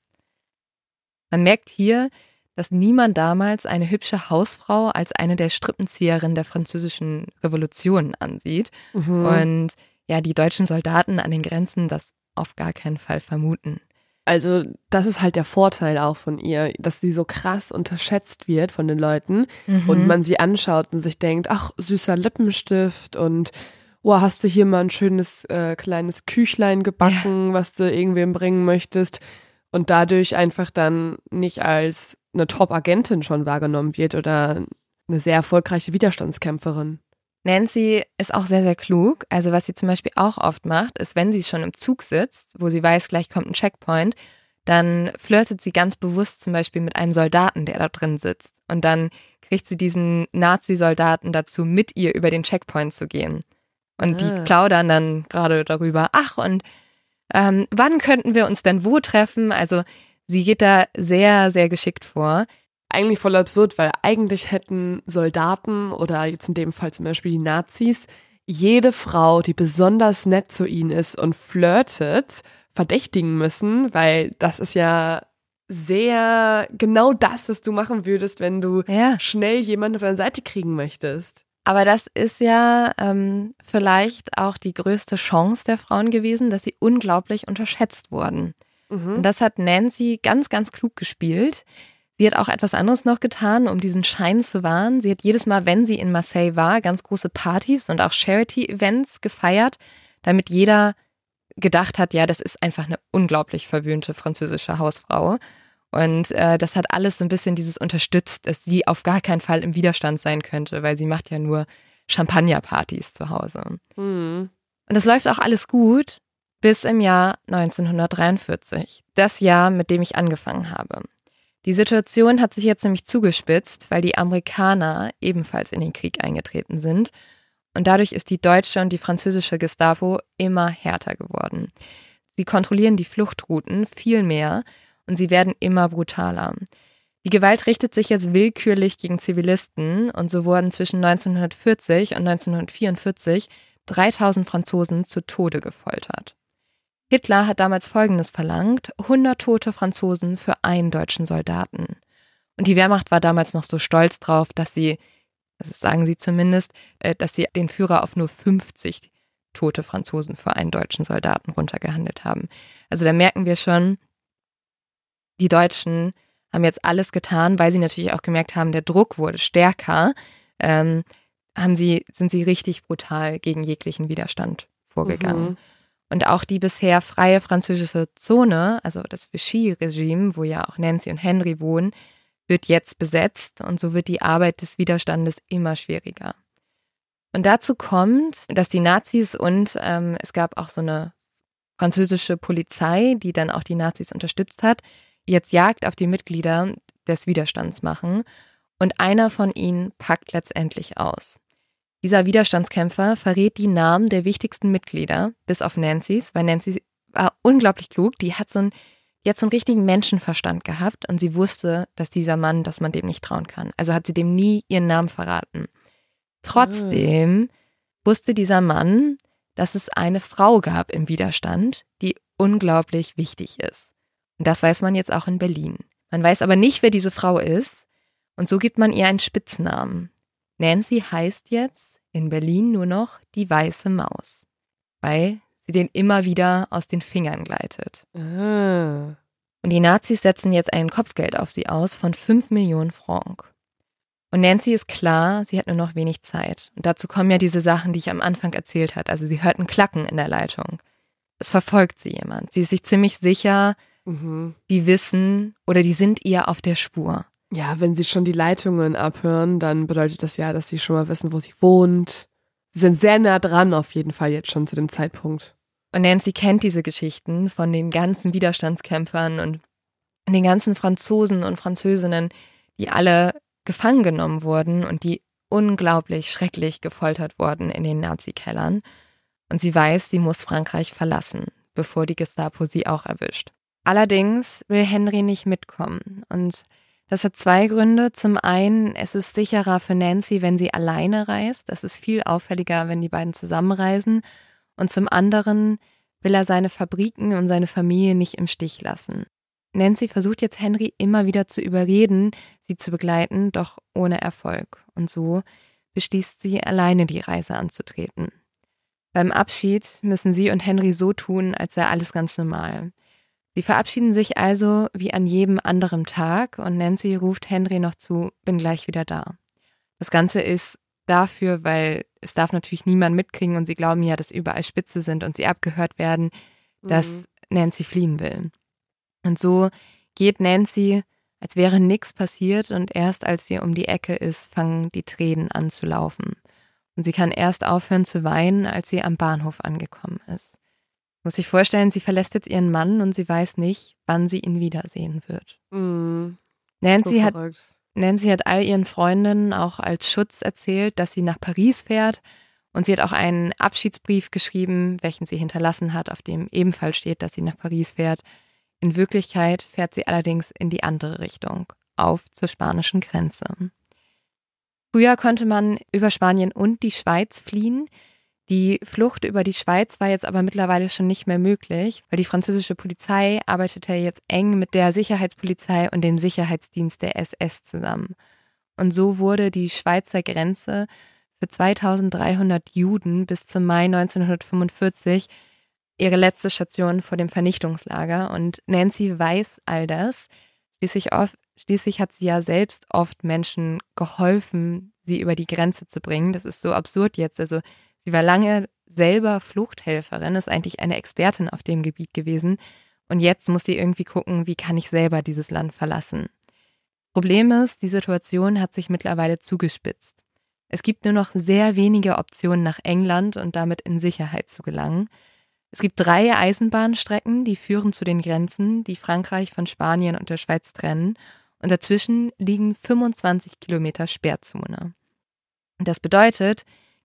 Man merkt hier, dass niemand damals eine hübsche Hausfrau als eine der Strippenzieherinnen der französischen Revolution ansieht. Mhm. Und ja, die deutschen Soldaten an den Grenzen das auf gar keinen Fall vermuten. Also, das ist halt der Vorteil auch von ihr, dass sie so krass unterschätzt wird von den Leuten mhm. und man sie anschaut und sich denkt, ach, süßer Lippenstift und oh, hast du hier mal ein schönes äh, kleines Küchlein gebacken, ja. was du irgendwem bringen möchtest und dadurch einfach dann nicht als eine Top-Agentin schon wahrgenommen wird oder eine sehr erfolgreiche Widerstandskämpferin. Nancy ist auch sehr, sehr klug. Also was sie zum Beispiel auch oft macht, ist, wenn sie schon im Zug sitzt, wo sie weiß, gleich kommt ein Checkpoint, dann flirtet sie ganz bewusst zum Beispiel mit einem Soldaten, der da drin sitzt. Und dann kriegt sie diesen Nazi-Soldaten dazu, mit ihr über den Checkpoint zu gehen. Und ah. die plaudern dann gerade darüber, ach, und ähm, wann könnten wir uns denn wo treffen? Also Sie geht da sehr, sehr geschickt vor. Eigentlich voll absurd, weil eigentlich hätten Soldaten oder jetzt in dem Fall zum Beispiel die Nazis jede Frau, die besonders nett zu ihnen ist und flirtet, verdächtigen müssen, weil das ist ja sehr genau das, was du machen würdest, wenn du ja. schnell jemanden auf deine Seite kriegen möchtest. Aber das ist ja ähm, vielleicht auch die größte Chance der Frauen gewesen, dass sie unglaublich unterschätzt wurden. Mhm. Und das hat Nancy ganz, ganz klug gespielt. Sie hat auch etwas anderes noch getan, um diesen Schein zu wahren. Sie hat jedes Mal, wenn sie in Marseille war, ganz große Partys und auch Charity-Events gefeiert, damit jeder gedacht hat, ja, das ist einfach eine unglaublich verwöhnte französische Hausfrau. Und äh, das hat alles so ein bisschen dieses unterstützt, dass sie auf gar keinen Fall im Widerstand sein könnte, weil sie macht ja nur Champagnerpartys zu Hause. Mhm. Und das läuft auch alles gut, bis im Jahr 1943, das Jahr, mit dem ich angefangen habe. Die Situation hat sich jetzt nämlich zugespitzt, weil die Amerikaner ebenfalls in den Krieg eingetreten sind und dadurch ist die deutsche und die französische Gestapo immer härter geworden. Sie kontrollieren die Fluchtrouten viel mehr und sie werden immer brutaler. Die Gewalt richtet sich jetzt willkürlich gegen Zivilisten und so wurden zwischen 1940 und 1944 3000 Franzosen zu Tode gefoltert. Hitler hat damals Folgendes verlangt, 100 tote Franzosen für einen deutschen Soldaten. Und die Wehrmacht war damals noch so stolz drauf, dass sie, das sagen sie zumindest, äh, dass sie den Führer auf nur 50 tote Franzosen für einen deutschen Soldaten runtergehandelt haben. Also da merken wir schon, die Deutschen haben jetzt alles getan, weil sie natürlich auch gemerkt haben, der Druck wurde stärker, ähm, haben sie, sind sie richtig brutal gegen jeglichen Widerstand vorgegangen. Mhm. Und auch die bisher freie französische Zone, also das Vichy-Regime, wo ja auch Nancy und Henry wohnen, wird jetzt besetzt und so wird die Arbeit des Widerstandes immer schwieriger. Und dazu kommt, dass die Nazis und ähm, es gab auch so eine französische Polizei, die dann auch die Nazis unterstützt hat, jetzt Jagd auf die Mitglieder des Widerstands machen und einer von ihnen packt letztendlich aus. Dieser Widerstandskämpfer verrät die Namen der wichtigsten Mitglieder, bis auf Nancy's, weil Nancy war unglaublich klug. Die hat so einen, die hat so einen richtigen Menschenverstand gehabt und sie wusste, dass dieser Mann, dass man dem nicht trauen kann. Also hat sie dem nie ihren Namen verraten. Trotzdem wusste dieser Mann, dass es eine Frau gab im Widerstand, die unglaublich wichtig ist. Und das weiß man jetzt auch in Berlin. Man weiß aber nicht, wer diese Frau ist. Und so gibt man ihr einen Spitznamen. Nancy heißt jetzt in Berlin nur noch die weiße Maus, weil sie den immer wieder aus den Fingern gleitet. Ah. Und die Nazis setzen jetzt ein Kopfgeld auf sie aus von 5 Millionen Franc. Und Nancy ist klar, sie hat nur noch wenig Zeit. Und dazu kommen ja diese Sachen, die ich am Anfang erzählt habe. Also sie hört ein Klacken in der Leitung. Es verfolgt sie jemand. Sie ist sich ziemlich sicher, mhm. die wissen oder die sind ihr auf der Spur. Ja, wenn sie schon die Leitungen abhören, dann bedeutet das ja, dass sie schon mal wissen, wo sie wohnt. Sie sind sehr nah dran auf jeden Fall jetzt schon zu dem Zeitpunkt. Und Nancy kennt diese Geschichten von den ganzen Widerstandskämpfern und den ganzen Franzosen und Französinnen, die alle gefangen genommen wurden und die unglaublich schrecklich gefoltert wurden in den Nazi-Kellern. Und sie weiß, sie muss Frankreich verlassen, bevor die Gestapo sie auch erwischt. Allerdings will Henry nicht mitkommen. Und das hat zwei Gründe. Zum einen, es ist sicherer für Nancy, wenn sie alleine reist. Das ist viel auffälliger, wenn die beiden zusammenreisen. Und zum anderen will er seine Fabriken und seine Familie nicht im Stich lassen. Nancy versucht jetzt Henry immer wieder zu überreden, sie zu begleiten, doch ohne Erfolg. Und so beschließt sie, alleine die Reise anzutreten. Beim Abschied müssen sie und Henry so tun, als sei alles ganz normal. Sie verabschieden sich also wie an jedem anderen Tag und Nancy ruft Henry noch zu, bin gleich wieder da. Das Ganze ist dafür, weil es darf natürlich niemand mitkriegen und sie glauben ja, dass überall Spitze sind und sie abgehört werden, dass mhm. Nancy fliehen will. Und so geht Nancy, als wäre nichts passiert und erst als sie um die Ecke ist, fangen die Tränen an zu laufen. Und sie kann erst aufhören zu weinen, als sie am Bahnhof angekommen ist. Muss sich vorstellen, sie verlässt jetzt ihren Mann und sie weiß nicht, wann sie ihn wiedersehen wird. Mhm. Nancy, hat, Nancy hat all ihren Freundinnen auch als Schutz erzählt, dass sie nach Paris fährt und sie hat auch einen Abschiedsbrief geschrieben, welchen sie hinterlassen hat, auf dem ebenfalls steht, dass sie nach Paris fährt. In Wirklichkeit fährt sie allerdings in die andere Richtung, auf zur spanischen Grenze. Früher konnte man über Spanien und die Schweiz fliehen. Die Flucht über die Schweiz war jetzt aber mittlerweile schon nicht mehr möglich, weil die französische Polizei arbeitete jetzt eng mit der Sicherheitspolizei und dem Sicherheitsdienst der SS zusammen. Und so wurde die Schweizer Grenze für 2300 Juden bis zum Mai 1945 ihre letzte Station vor dem Vernichtungslager. Und Nancy weiß all das. Schließlich, oft, schließlich hat sie ja selbst oft Menschen geholfen, sie über die Grenze zu bringen. Das ist so absurd jetzt. Also sie war lange selber Fluchthelferin, ist eigentlich eine Expertin auf dem Gebiet gewesen. Und jetzt muss sie irgendwie gucken, wie kann ich selber dieses Land verlassen. Problem ist, die Situation hat sich mittlerweile zugespitzt. Es gibt nur noch sehr wenige Optionen nach England und damit in Sicherheit zu gelangen. Es gibt drei Eisenbahnstrecken, die führen zu den Grenzen, die Frankreich von Spanien und der Schweiz trennen. Und dazwischen liegen 25 Kilometer Sperrzone. Das bedeutet,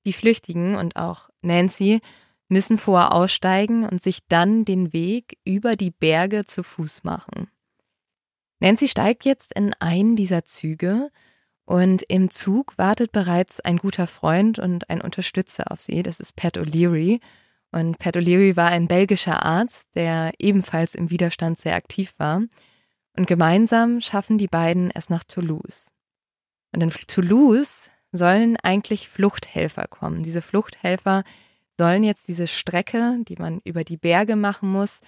die Flüchtigen und auch Nancy müssen vorher aussteigen und sich dann den Weg über die Berge zu Fuß machen. Nancy steigt jetzt in einen dieser Züge und im Zug wartet bereits ein guter Freund und ein Unterstützer auf sie, das ist Pat O'Leary. Und Pat O'Leary war ein belgischer Arzt, der ebenfalls im Widerstand sehr aktiv war. Und gemeinsam schaffen die beiden es nach Toulouse. Und in Toulouse sollen eigentlich Fluchthelfer kommen. Diese Fluchthelfer sollen jetzt diese Strecke, die man über die Berge machen muss,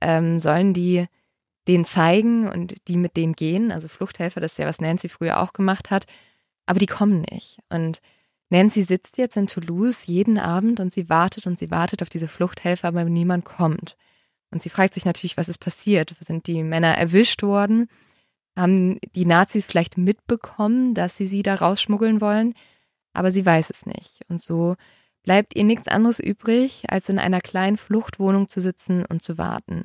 ähm, sollen die denen zeigen und die mit denen gehen. Also Fluchthelfer, das ist ja, was Nancy früher auch gemacht hat. Aber die kommen nicht. Und Nancy sitzt jetzt in Toulouse jeden Abend und sie wartet und sie wartet auf diese Fluchthelfer, aber niemand kommt. Und sie fragt sich natürlich, was ist passiert? Sind die Männer erwischt worden? Haben die Nazis vielleicht mitbekommen, dass sie sie da rausschmuggeln wollen? Aber sie weiß es nicht. Und so bleibt ihr nichts anderes übrig, als in einer kleinen Fluchtwohnung zu sitzen und zu warten.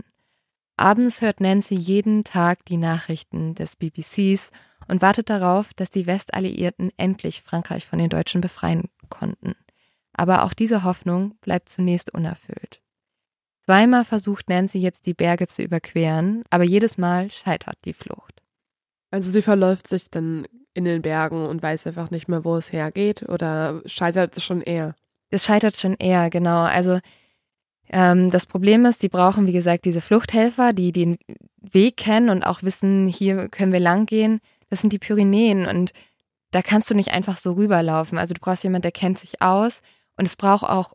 Abends hört Nancy jeden Tag die Nachrichten des BBCs und wartet darauf, dass die Westalliierten endlich Frankreich von den Deutschen befreien konnten. Aber auch diese Hoffnung bleibt zunächst unerfüllt. Zweimal versucht Nancy jetzt die Berge zu überqueren, aber jedes Mal scheitert die Flucht. Also sie verläuft sich dann in den Bergen und weiß einfach nicht mehr, wo es hergeht oder scheitert es schon eher? Es scheitert schon eher, genau. Also ähm, das Problem ist, die brauchen, wie gesagt, diese Fluchthelfer, die den Weg kennen und auch wissen, hier können wir lang gehen. Das sind die Pyrenäen und da kannst du nicht einfach so rüberlaufen. Also du brauchst jemanden, der kennt sich aus und es braucht auch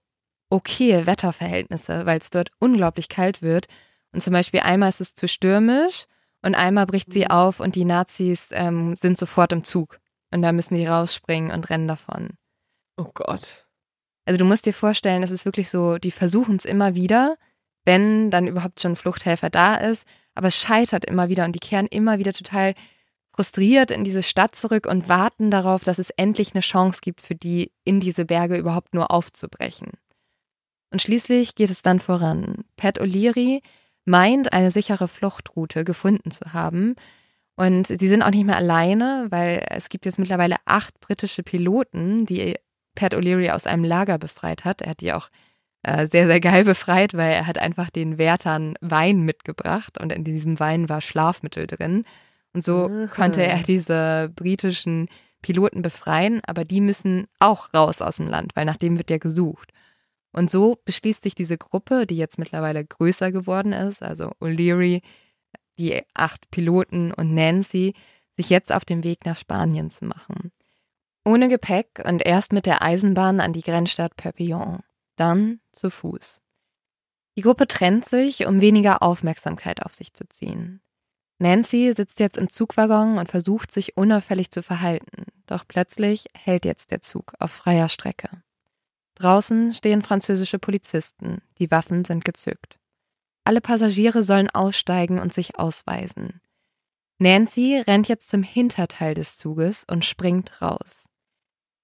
okaye Wetterverhältnisse, weil es dort unglaublich kalt wird. Und zum Beispiel einmal ist es zu stürmisch und einmal bricht sie mhm. auf und die Nazis ähm, sind sofort im Zug. Und da müssen die rausspringen und rennen davon. Oh Gott. Also du musst dir vorstellen, es ist wirklich so, die versuchen es immer wieder, wenn dann überhaupt schon ein Fluchthelfer da ist, aber es scheitert immer wieder und die kehren immer wieder total frustriert in diese Stadt zurück und warten darauf, dass es endlich eine Chance gibt für die, in diese Berge überhaupt nur aufzubrechen. Und schließlich geht es dann voran. Pat O'Leary meint, eine sichere Fluchtroute gefunden zu haben. Und sie sind auch nicht mehr alleine, weil es gibt jetzt mittlerweile acht britische Piloten, die Pat O'Leary aus einem Lager befreit hat. Er hat die auch äh, sehr, sehr geil befreit, weil er hat einfach den Wärtern Wein mitgebracht und in diesem Wein war Schlafmittel drin. Und so Aha. konnte er diese britischen Piloten befreien, aber die müssen auch raus aus dem Land, weil nach dem wird ja gesucht. Und so beschließt sich diese Gruppe, die jetzt mittlerweile größer geworden ist, also O'Leary, die acht Piloten und Nancy, sich jetzt auf den Weg nach Spanien zu machen. Ohne Gepäck und erst mit der Eisenbahn an die Grenzstadt Perpignan, dann zu Fuß. Die Gruppe trennt sich, um weniger Aufmerksamkeit auf sich zu ziehen. Nancy sitzt jetzt im Zugwaggon und versucht sich unauffällig zu verhalten, doch plötzlich hält jetzt der Zug auf freier Strecke. Draußen stehen französische Polizisten, die Waffen sind gezückt. Alle Passagiere sollen aussteigen und sich ausweisen. Nancy rennt jetzt zum Hinterteil des Zuges und springt raus.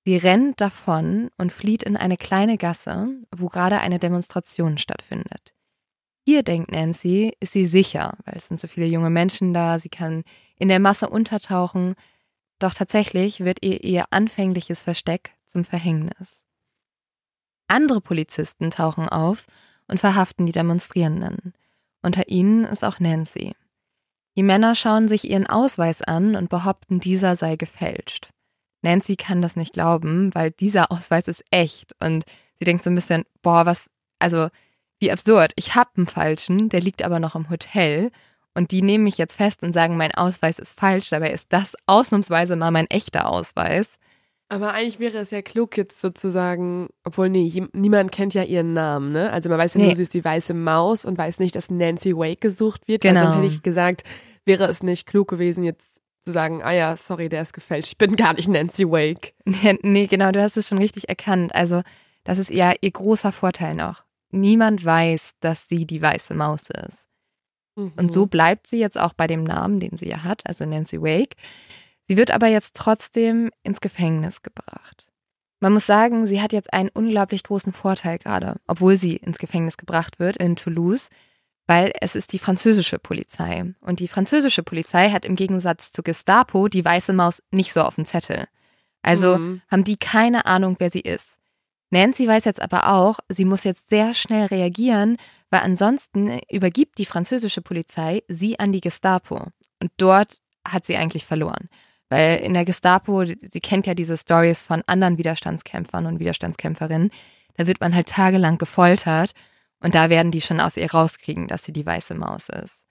Sie rennt davon und flieht in eine kleine Gasse, wo gerade eine Demonstration stattfindet. Hier, denkt Nancy, ist sie sicher, weil es sind so viele junge Menschen da, sie kann in der Masse untertauchen, doch tatsächlich wird ihr ihr anfängliches Versteck zum Verhängnis. Andere Polizisten tauchen auf und verhaften die Demonstrierenden. Unter ihnen ist auch Nancy. Die Männer schauen sich ihren Ausweis an und behaupten, dieser sei gefälscht. Nancy kann das nicht glauben, weil dieser Ausweis ist echt und sie denkt so ein bisschen, boah, was, also wie absurd. Ich habe einen falschen, der liegt aber noch im Hotel und die nehmen mich jetzt fest und sagen, mein Ausweis ist falsch, dabei ist das ausnahmsweise mal mein echter Ausweis. Aber eigentlich wäre es ja klug jetzt sozusagen, obwohl nee, niemand kennt ja ihren Namen, ne? Also man weiß ja nee. nur, sie ist die weiße Maus und weiß nicht, dass Nancy Wake gesucht wird. Genau. sonst hätte ich gesagt, wäre es nicht klug gewesen, jetzt zu sagen, ah ja, sorry, der ist gefälscht. Ich bin gar nicht Nancy Wake. <laughs> Nee, nee, genau, du hast es schon richtig erkannt. Also das ist ja ihr großer Vorteil noch. Niemand weiß, dass sie die weiße Maus ist. Mhm. Und so bleibt sie jetzt auch bei dem Namen, den sie ja hat, also Nancy Wake. Sie wird aber jetzt trotzdem ins Gefängnis gebracht. Man muss sagen, sie hat jetzt einen unglaublich großen Vorteil gerade, obwohl sie ins Gefängnis gebracht wird in Toulouse, weil es ist die französische Polizei. Und die französische Polizei hat im Gegensatz zur Gestapo die weiße Maus nicht so auf dem Zettel. Also mhm. haben die keine Ahnung, wer sie ist. Nancy weiß jetzt aber auch, sie muss jetzt sehr schnell reagieren, weil ansonsten übergibt die französische Polizei sie an die Gestapo. Und dort hat sie eigentlich verloren. Weil in der Gestapo, sie kennt ja diese Stories von anderen Widerstandskämpfern und Widerstandskämpferinnen, da wird man halt tagelang gefoltert und da werden die schon aus ihr rauskriegen, dass sie die weiße Maus ist.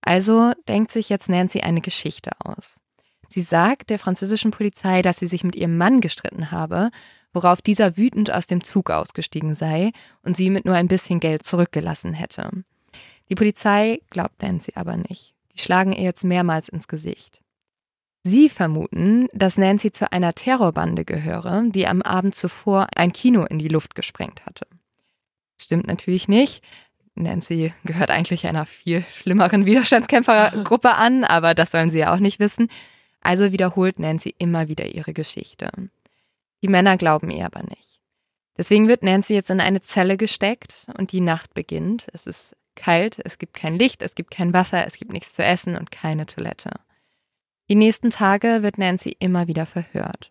Also denkt sich jetzt Nancy eine Geschichte aus. Sie sagt der französischen Polizei, dass sie sich mit ihrem Mann gestritten habe, worauf dieser wütend aus dem Zug ausgestiegen sei und sie mit nur ein bisschen Geld zurückgelassen hätte. Die Polizei glaubt Nancy aber nicht. Die schlagen ihr jetzt mehrmals ins Gesicht. Sie vermuten, dass Nancy zu einer Terrorbande gehöre, die am Abend zuvor ein Kino in die Luft gesprengt hatte. Stimmt natürlich nicht. Nancy gehört eigentlich einer viel schlimmeren Widerstandskämpfergruppe <laughs> an, aber das sollen sie ja auch nicht wissen. Also wiederholt Nancy immer wieder ihre Geschichte. Die Männer glauben ihr aber nicht. Deswegen wird Nancy jetzt in eine Zelle gesteckt und die Nacht beginnt. Es ist kalt, es gibt kein Licht, es gibt kein Wasser, es gibt nichts zu essen und keine Toilette. Die nächsten Tage wird Nancy immer wieder verhört.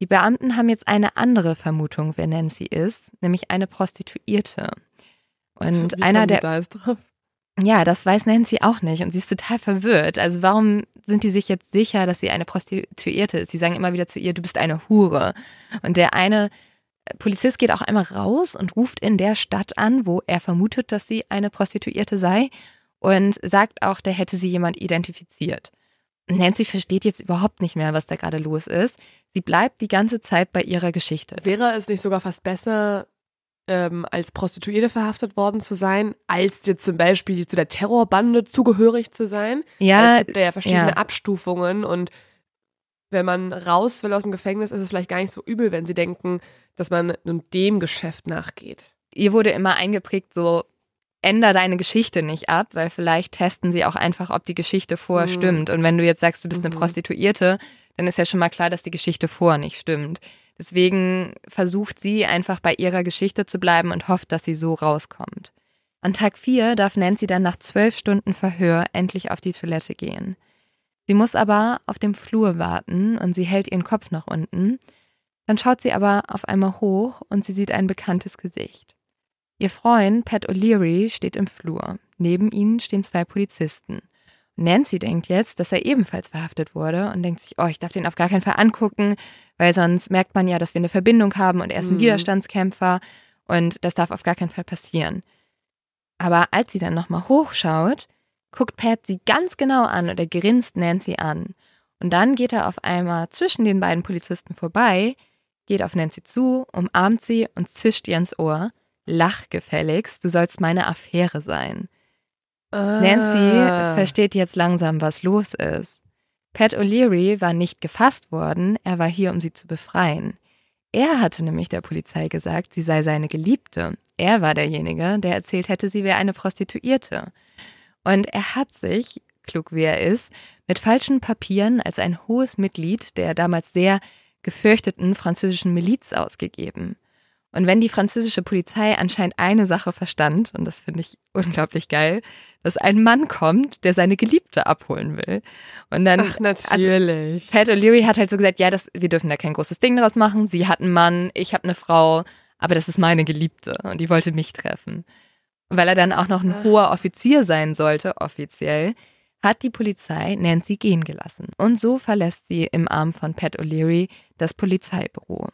Die Beamten haben jetzt eine andere Vermutung, wer Nancy ist, nämlich eine Prostituierte. Und Wie einer der. Da drauf? Ja, das weiß Nancy auch nicht und sie ist total verwirrt. Also warum sind die sich jetzt sicher, dass sie eine Prostituierte ist? Sie sagen immer wieder zu ihr, du bist eine Hure. Und der eine Polizist geht auch einmal raus und ruft in der Stadt an, wo er vermutet, dass sie eine Prostituierte sei und sagt auch, da hätte sie jemand identifiziert. Nancy versteht jetzt überhaupt nicht mehr, was da gerade los ist. Sie bleibt die ganze Zeit bei ihrer Geschichte. Wäre es nicht sogar fast besser, ähm, als Prostituierte verhaftet worden zu sein, als jetzt zum Beispiel zu der Terrorbande zugehörig zu sein? Ja. Es gibt ja verschiedene ja. Abstufungen und wenn man raus will aus dem Gefängnis, ist es vielleicht gar nicht so übel, wenn sie denken, dass man nun dem Geschäft nachgeht. Ihr wurde immer eingeprägt, so änder deine Geschichte nicht ab, weil vielleicht testen sie auch einfach, ob die Geschichte vorher mhm. stimmt. Und wenn du jetzt sagst, du bist mhm. eine Prostituierte, dann ist ja schon mal klar, dass die Geschichte vorher nicht stimmt. Deswegen versucht sie einfach bei ihrer Geschichte zu bleiben und hofft, dass sie so rauskommt. An Tag 4 darf Nancy dann nach zwölf Stunden Verhör endlich auf die Toilette gehen. Sie muss aber auf dem Flur warten und sie hält ihren Kopf nach unten. Dann schaut sie aber auf einmal hoch und sie sieht ein bekanntes Gesicht. Ihr Freund Pat O'Leary steht im Flur. Neben ihnen stehen zwei Polizisten. Nancy denkt jetzt, dass er ebenfalls verhaftet wurde und denkt sich, oh, ich darf den auf gar keinen Fall angucken, weil sonst merkt man ja, dass wir eine Verbindung haben und er ist ein mhm. Widerstandskämpfer und das darf auf gar keinen Fall passieren. Aber als sie dann nochmal hochschaut, guckt Pat sie ganz genau an und er grinst Nancy an. Und dann geht er auf einmal zwischen den beiden Polizisten vorbei, geht auf Nancy zu, umarmt sie und zischt ihr ins Ohr. Lach gefälligst, du sollst meine Affäre sein. Ah. Nancy versteht jetzt langsam, was los ist. Pat O'Leary war nicht gefasst worden, er war hier, um sie zu befreien. Er hatte nämlich der Polizei gesagt, sie sei seine Geliebte. Er war derjenige, der erzählt hätte, sie wäre eine Prostituierte. Und er hat sich, klug wie er ist, mit falschen Papieren als ein hohes Mitglied der damals sehr gefürchteten französischen Miliz ausgegeben. Und wenn die französische Polizei anscheinend eine Sache verstand, und das finde ich unglaublich geil, dass ein Mann kommt, der seine Geliebte abholen will. Und dann. Ach, natürlich. Also, Pat O'Leary hat halt so gesagt, ja, das, wir dürfen da kein großes Ding draus machen. Sie hat einen Mann, ich habe eine Frau, aber das ist meine Geliebte und die wollte mich treffen. Und weil er dann auch noch ein Ach. hoher Offizier sein sollte, offiziell, hat die Polizei Nancy gehen gelassen. Und so verlässt sie im Arm von Pat O'Leary das Polizeibüro.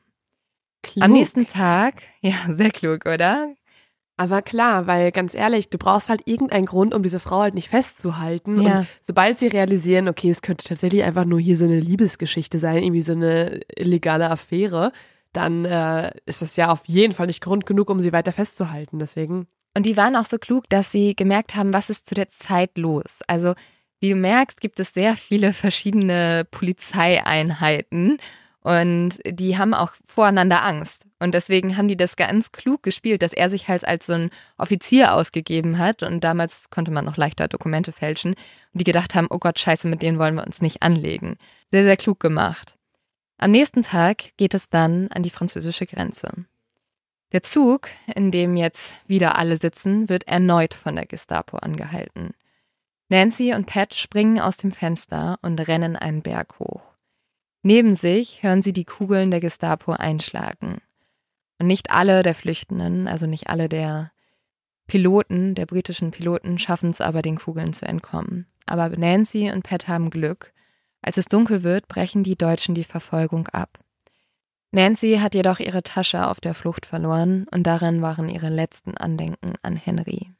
Klug. Am nächsten Tag, <laughs> ja, sehr klug, oder? Aber klar, weil ganz ehrlich, du brauchst halt irgendeinen Grund, um diese Frau halt nicht festzuhalten. Ja. Und sobald sie realisieren, okay, es könnte tatsächlich einfach nur hier so eine Liebesgeschichte sein, irgendwie so eine illegale Affäre, dann äh, ist das ja auf jeden Fall nicht Grund genug, um sie weiter festzuhalten. Deswegen. Und die waren auch so klug, dass sie gemerkt haben, was ist zu der Zeit los. Also, wie du merkst, gibt es sehr viele verschiedene Polizeieinheiten und die haben auch voreinander Angst. Und deswegen haben die das ganz klug gespielt, dass er sich halt als so ein Offizier ausgegeben hat. Und damals konnte man noch leichter Dokumente fälschen. Und die gedacht haben, oh Gott, scheiße, mit denen wollen wir uns nicht anlegen. Sehr, sehr klug gemacht. Am nächsten Tag geht es dann an die französische Grenze. Der Zug, in dem jetzt wieder alle sitzen, wird erneut von der Gestapo angehalten. Nancy und Pat springen aus dem Fenster und rennen einen Berg hoch. Neben sich hören sie die Kugeln der Gestapo einschlagen. Und nicht alle der Flüchtenden, also nicht alle der Piloten, der britischen Piloten, schaffen es aber, den Kugeln zu entkommen. Aber Nancy und Pat haben Glück. Als es dunkel wird, brechen die Deutschen die Verfolgung ab. Nancy hat jedoch ihre Tasche auf der Flucht verloren und darin waren ihre letzten Andenken an Henry.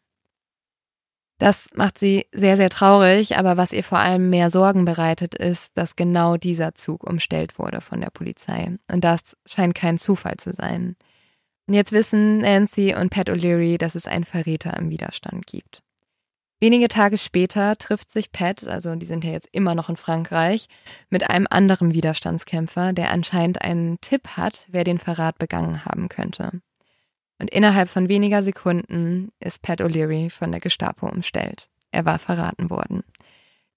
Das macht sie sehr, sehr traurig, aber was ihr vor allem mehr Sorgen bereitet, ist, dass genau dieser Zug umstellt wurde von der Polizei. Und das scheint kein Zufall zu sein. Und jetzt wissen Nancy und Pat O'Leary, dass es einen Verräter im Widerstand gibt. Wenige Tage später trifft sich Pat, also die sind ja jetzt immer noch in Frankreich, mit einem anderen Widerstandskämpfer, der anscheinend einen Tipp hat, wer den Verrat begangen haben könnte. Und innerhalb von weniger Sekunden ist Pat O'Leary von der Gestapo umstellt. Er war verraten worden.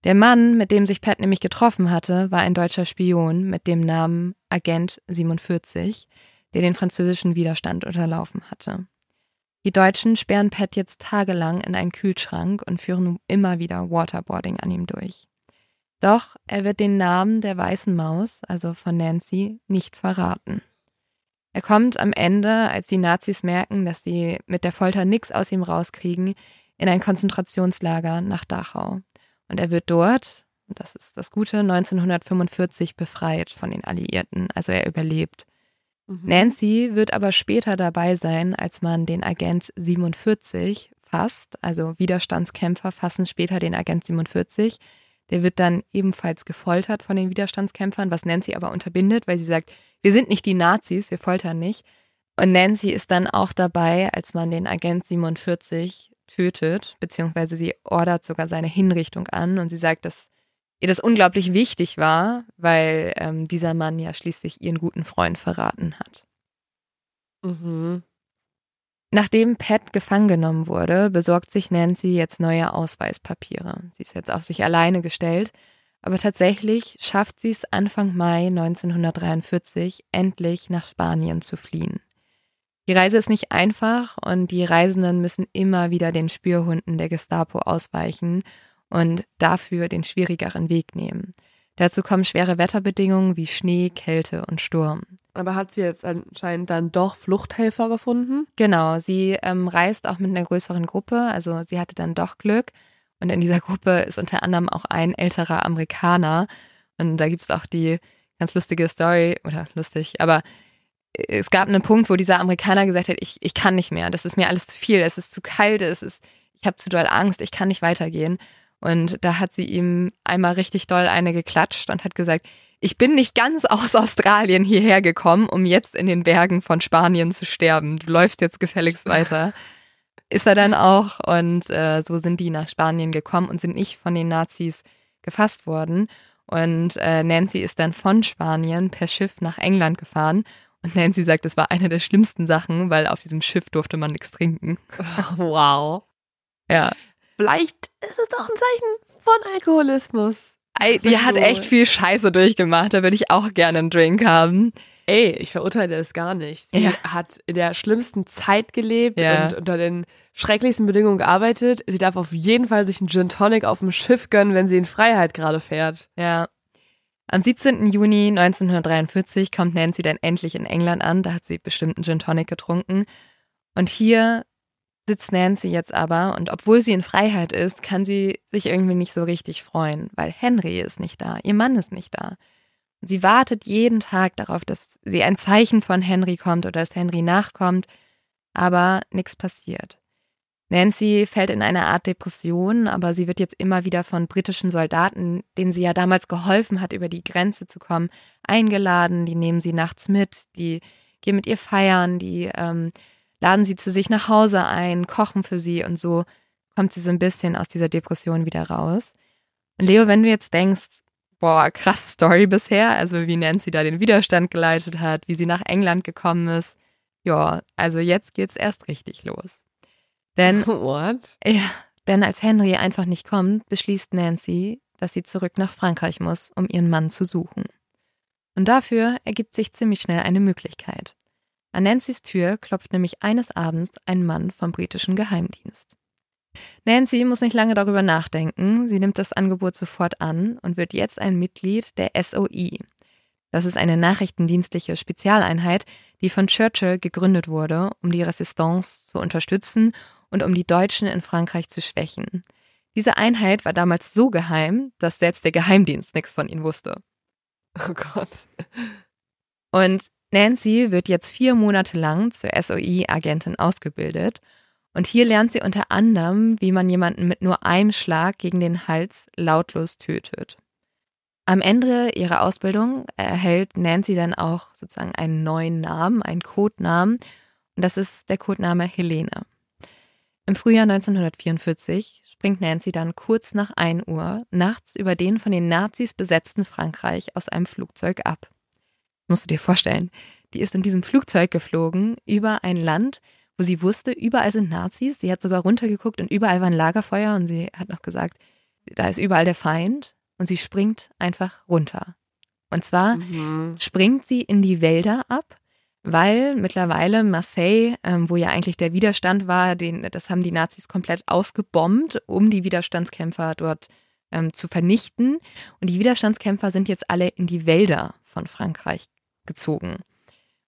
Der Mann, mit dem sich Pat nämlich getroffen hatte, war ein deutscher Spion mit dem Namen Agent 47, der den französischen Widerstand unterlaufen hatte. Die Deutschen sperren Pat jetzt tagelang in einen Kühlschrank und führen immer wieder Waterboarding an ihm durch. Doch er wird den Namen der weißen Maus, also von Nancy, nicht verraten. Er kommt am Ende, als die Nazis merken, dass sie mit der Folter nichts aus ihm rauskriegen, in ein Konzentrationslager nach Dachau. Und er wird dort, und das ist das Gute, 1945 befreit von den Alliierten. Also er überlebt. Mhm. Nancy wird aber später dabei sein, als man den Agent 47 fasst. Also Widerstandskämpfer fassen später den Agent 47. Der wird dann ebenfalls gefoltert von den Widerstandskämpfern, was Nancy aber unterbindet, weil sie sagt, wir sind nicht die Nazis, wir foltern nicht. Und Nancy ist dann auch dabei, als man den Agent 47 tötet, beziehungsweise sie ordert sogar seine Hinrichtung an und sie sagt, dass ihr das unglaublich wichtig war, weil ähm, dieser Mann ja schließlich ihren guten Freund verraten hat. Mhm. Nachdem Pat gefangen genommen wurde, besorgt sich Nancy jetzt neue Ausweispapiere. Sie ist jetzt auf sich alleine gestellt, aber tatsächlich schafft sie es Anfang Mai 1943 endlich nach Spanien zu fliehen. Die Reise ist nicht einfach und die Reisenden müssen immer wieder den Spürhunden der Gestapo ausweichen und dafür den schwierigeren Weg nehmen. Dazu kommen schwere Wetterbedingungen wie Schnee, Kälte und Sturm. Aber hat sie jetzt anscheinend dann doch Fluchthelfer gefunden? Genau, sie ähm, reist auch mit einer größeren Gruppe, also sie hatte dann doch Glück. Und in dieser Gruppe ist unter anderem auch ein älterer Amerikaner. Und da gibt es auch die ganz lustige Story, oder lustig, aber es gab einen Punkt, wo dieser Amerikaner gesagt hat, ich, ich kann nicht mehr, das ist mir alles zu viel, es ist zu kalt, es ist, ich habe zu doll Angst, ich kann nicht weitergehen. Und da hat sie ihm einmal richtig doll eine geklatscht und hat gesagt, ich bin nicht ganz aus Australien hierher gekommen, um jetzt in den Bergen von Spanien zu sterben. Du läufst jetzt gefälligst weiter. <laughs> Ist er dann auch. Und äh, so sind die nach Spanien gekommen und sind nicht von den Nazis gefasst worden. Und äh, Nancy ist dann von Spanien per Schiff nach England gefahren. Und Nancy sagt, das war eine der schlimmsten Sachen, weil auf diesem Schiff durfte man nichts trinken. <laughs> Wow. Ja. Vielleicht ist es doch ein Zeichen von Alkoholismus. Die hat echt viel Scheiße durchgemacht. Da würde ich auch gerne einen Drink haben. Ey, ich verurteile es gar nicht. Sie ja. hat in der schlimmsten Zeit gelebt ja. und unter den schrecklichsten Bedingungen gearbeitet. Sie darf auf jeden Fall sich einen Gin Tonic auf dem Schiff gönnen, wenn sie in Freiheit gerade fährt. Ja. Am 17. Juni 1943 kommt Nancy dann endlich in England an. Da hat sie bestimmt einen Gin Tonic getrunken. Und hier sitzt Nancy jetzt aber und obwohl sie in Freiheit ist, kann sie sich irgendwie nicht so richtig freuen, weil Henry ist nicht da, ihr Mann ist nicht da. Sie wartet jeden Tag darauf, dass sie ein Zeichen von Henry kommt oder dass Henry nachkommt, aber nichts passiert. Nancy fällt in eine Art Depression, aber sie wird jetzt immer wieder von britischen Soldaten, denen sie ja damals geholfen hat, über die Grenze zu kommen, eingeladen. Die nehmen sie nachts mit, die gehen mit ihr feiern, die ähm, laden sie zu sich nach Hause ein, kochen für sie und so kommt sie so ein bisschen aus dieser Depression wieder raus. Und Leo, wenn du jetzt denkst, boah, krasse Story bisher, also wie Nancy da den Widerstand geleitet hat, wie sie nach England gekommen ist, ja, also jetzt geht's erst richtig los. Denn, <laughs> What? Ja, denn als Henry einfach nicht kommt, beschließt Nancy, dass sie zurück nach Frankreich muss, um ihren Mann zu suchen. Und dafür ergibt sich ziemlich schnell eine Möglichkeit. An Nancys Tür klopft nämlich eines Abends ein Mann vom britischen Geheimdienst. Nancy muss nicht lange darüber nachdenken. Sie nimmt das Angebot sofort an und wird jetzt ein Mitglied der SOE. Das ist eine nachrichtendienstliche Spezialeinheit, die von Churchill gegründet wurde, um die Resistance zu unterstützen und um die Deutschen in Frankreich zu schwächen. Diese Einheit war damals so geheim, dass selbst der Geheimdienst nichts von ihnen wusste. Oh Gott. Und Nancy wird jetzt vier Monate lang zur SOI-Agentin ausgebildet und hier lernt sie unter anderem, wie man jemanden mit nur einem Schlag gegen den Hals lautlos tötet. Am Ende ihrer Ausbildung erhält Nancy dann auch sozusagen einen neuen Namen, einen Codenamen, und das ist der Codename Helene. Im Frühjahr 1944 springt Nancy dann kurz nach 1 Uhr nachts über den von den Nazis besetzten Frankreich aus einem Flugzeug ab musst du dir vorstellen, die ist in diesem Flugzeug geflogen über ein Land, wo sie wusste, überall sind Nazis. Sie hat sogar runtergeguckt und überall war ein Lagerfeuer und sie hat noch gesagt, da ist überall der Feind und sie springt einfach runter. Und zwar mhm. springt sie in die Wälder ab, weil mittlerweile Marseille, ähm, wo ja eigentlich der Widerstand war, den, das haben die Nazis komplett ausgebombt, um die Widerstandskämpfer dort ähm, zu vernichten. Und die Widerstandskämpfer sind jetzt alle in die Wälder von Frankreich gezogen.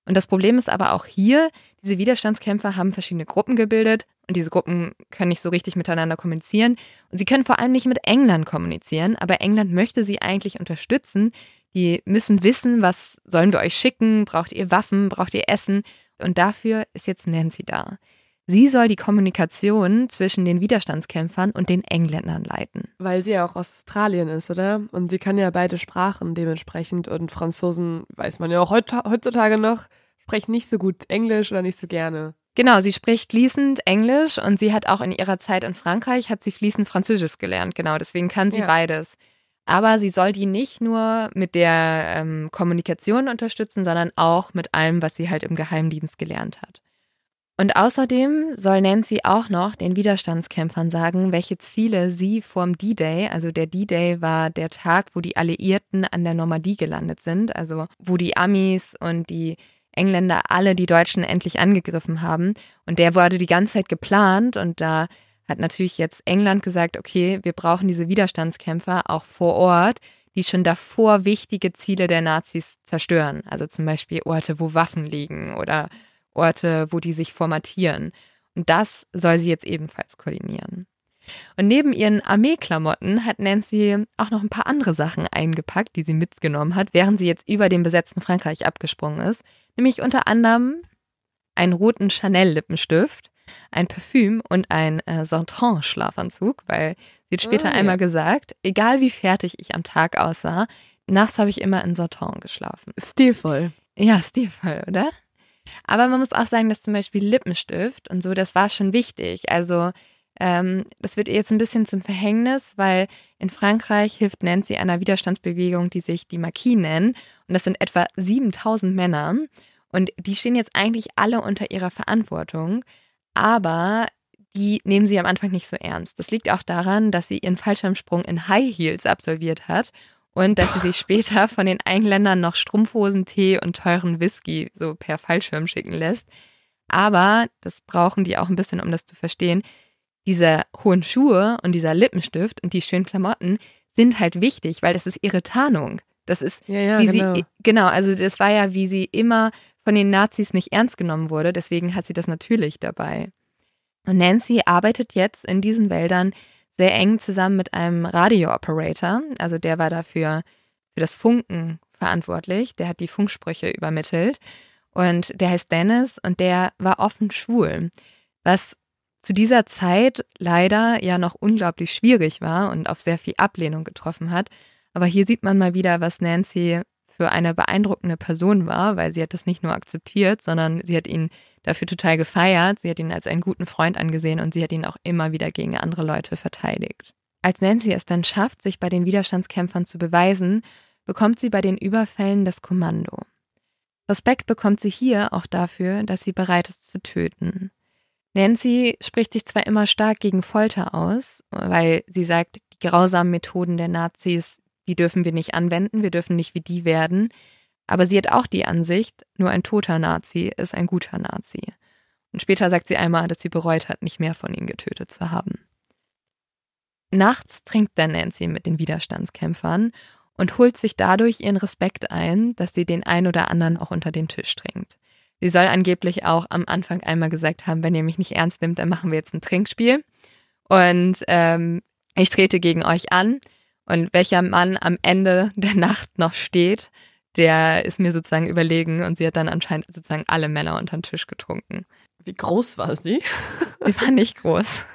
Und das Problem ist aber auch hier, diese Widerstandskämpfer haben verschiedene Gruppen gebildet und diese Gruppen können nicht so richtig miteinander kommunizieren und sie können vor allem nicht mit England kommunizieren, aber England möchte sie eigentlich unterstützen. Die müssen wissen, was sollen wir euch schicken? Braucht ihr Waffen? Braucht ihr Essen? Und dafür ist jetzt Nancy da. Sie soll die Kommunikation zwischen den Widerstandskämpfern und den Engländern leiten. Weil sie ja auch aus Australien ist, oder? Und sie kann ja beide Sprachen dementsprechend. Und Franzosen, weiß man ja auch heutzutage noch, sprechen nicht so gut Englisch oder nicht so gerne. Genau, sie spricht fließend Englisch und sie hat auch in ihrer Zeit in Frankreich, hat sie fließend Französisch gelernt. Genau, deswegen kann sie ja. beides. Aber sie soll die nicht nur mit der ähm, Kommunikation unterstützen, sondern auch mit allem, was sie halt im Geheimdienst gelernt hat. Und außerdem soll Nancy auch noch den Widerstandskämpfern sagen, welche Ziele sie vorm D-Day, also der D-Day war der Tag, wo die Alliierten an der Normandie gelandet sind, also wo die Amis und die Engländer alle die Deutschen endlich angegriffen haben. Und der wurde die ganze Zeit geplant und da hat natürlich jetzt England gesagt, okay, wir brauchen diese Widerstandskämpfer auch vor Ort, die schon davor wichtige Ziele der Nazis zerstören. Also zum Beispiel Orte, wo Waffen liegen oder Orte, wo die sich formatieren. Und das soll sie jetzt ebenfalls koordinieren. Und neben ihren Armeeklamotten hat Nancy auch noch ein paar andere Sachen eingepackt, die sie mitgenommen hat, während sie jetzt über dem besetzten Frankreich abgesprungen ist. Nämlich unter anderem einen roten Chanel-Lippenstift, ein Parfüm und ein äh, Santon-Schlafanzug, weil sie hat später oh, ja. einmal gesagt, egal wie fertig ich am Tag aussah, nachts habe ich immer in Santon geschlafen. Stilvoll. Ja, stilvoll, oder? Aber man muss auch sagen, dass zum Beispiel Lippenstift und so, das war schon wichtig. Also ähm, das wird ihr jetzt ein bisschen zum Verhängnis, weil in Frankreich hilft Nancy einer Widerstandsbewegung, die sich die Marquis nennen. Und das sind etwa 7000 Männer. Und die stehen jetzt eigentlich alle unter ihrer Verantwortung. Aber die nehmen sie am Anfang nicht so ernst. Das liegt auch daran, dass sie ihren Fallschirmsprung in High Heels absolviert hat und dass sie sich später von den Engländern noch Strumpfhosen, Tee und teuren Whisky so per Fallschirm schicken lässt. Aber, das brauchen die auch ein bisschen, um das zu verstehen, diese hohen Schuhe und dieser Lippenstift und die schönen Klamotten sind halt wichtig, weil das ist ihre Tarnung. Das ist, ja, ja, wie genau. sie, genau, also das war ja, wie sie immer von den Nazis nicht ernst genommen wurde, deswegen hat sie das natürlich dabei. Und Nancy arbeitet jetzt in diesen Wäldern sehr eng zusammen mit einem Radio-Operator. Also der war dafür für das Funken verantwortlich. Der hat die Funksprüche übermittelt. Und der heißt Dennis und der war offen schwul. Was zu dieser Zeit leider ja noch unglaublich schwierig war und auf sehr viel Ablehnung getroffen hat. Aber hier sieht man mal wieder, was Nancy für eine beeindruckende Person war, weil sie hat das nicht nur akzeptiert, sondern sie hat ihn dafür total gefeiert. Sie hat ihn als einen guten Freund angesehen und sie hat ihn auch immer wieder gegen andere Leute verteidigt. Als Nancy es dann schafft, sich bei den Widerstandskämpfern zu beweisen, bekommt sie bei den Überfällen das Kommando. Respekt bekommt sie hier auch dafür, dass sie bereit ist zu töten. Nancy spricht sich zwar immer stark gegen Folter aus, weil sie sagt, die grausamen Methoden der Nazis, die dürfen wir nicht anwenden, wir dürfen nicht wie die werden, aber sie hat auch die Ansicht, nur ein toter Nazi ist ein guter Nazi. Und später sagt sie einmal, dass sie bereut hat, nicht mehr von ihnen getötet zu haben. Nachts trinkt dann Nancy mit den Widerstandskämpfern und holt sich dadurch ihren Respekt ein, dass sie den ein oder anderen auch unter den Tisch trinkt. Sie soll angeblich auch am Anfang einmal gesagt haben, wenn ihr mich nicht ernst nimmt, dann machen wir jetzt ein Trinkspiel. Und ähm, ich trete gegen euch an. Und welcher Mann am Ende der Nacht noch steht, der ist mir sozusagen überlegen und sie hat dann anscheinend sozusagen alle Männer unter den Tisch getrunken. Wie groß war sie? Sie war nicht groß.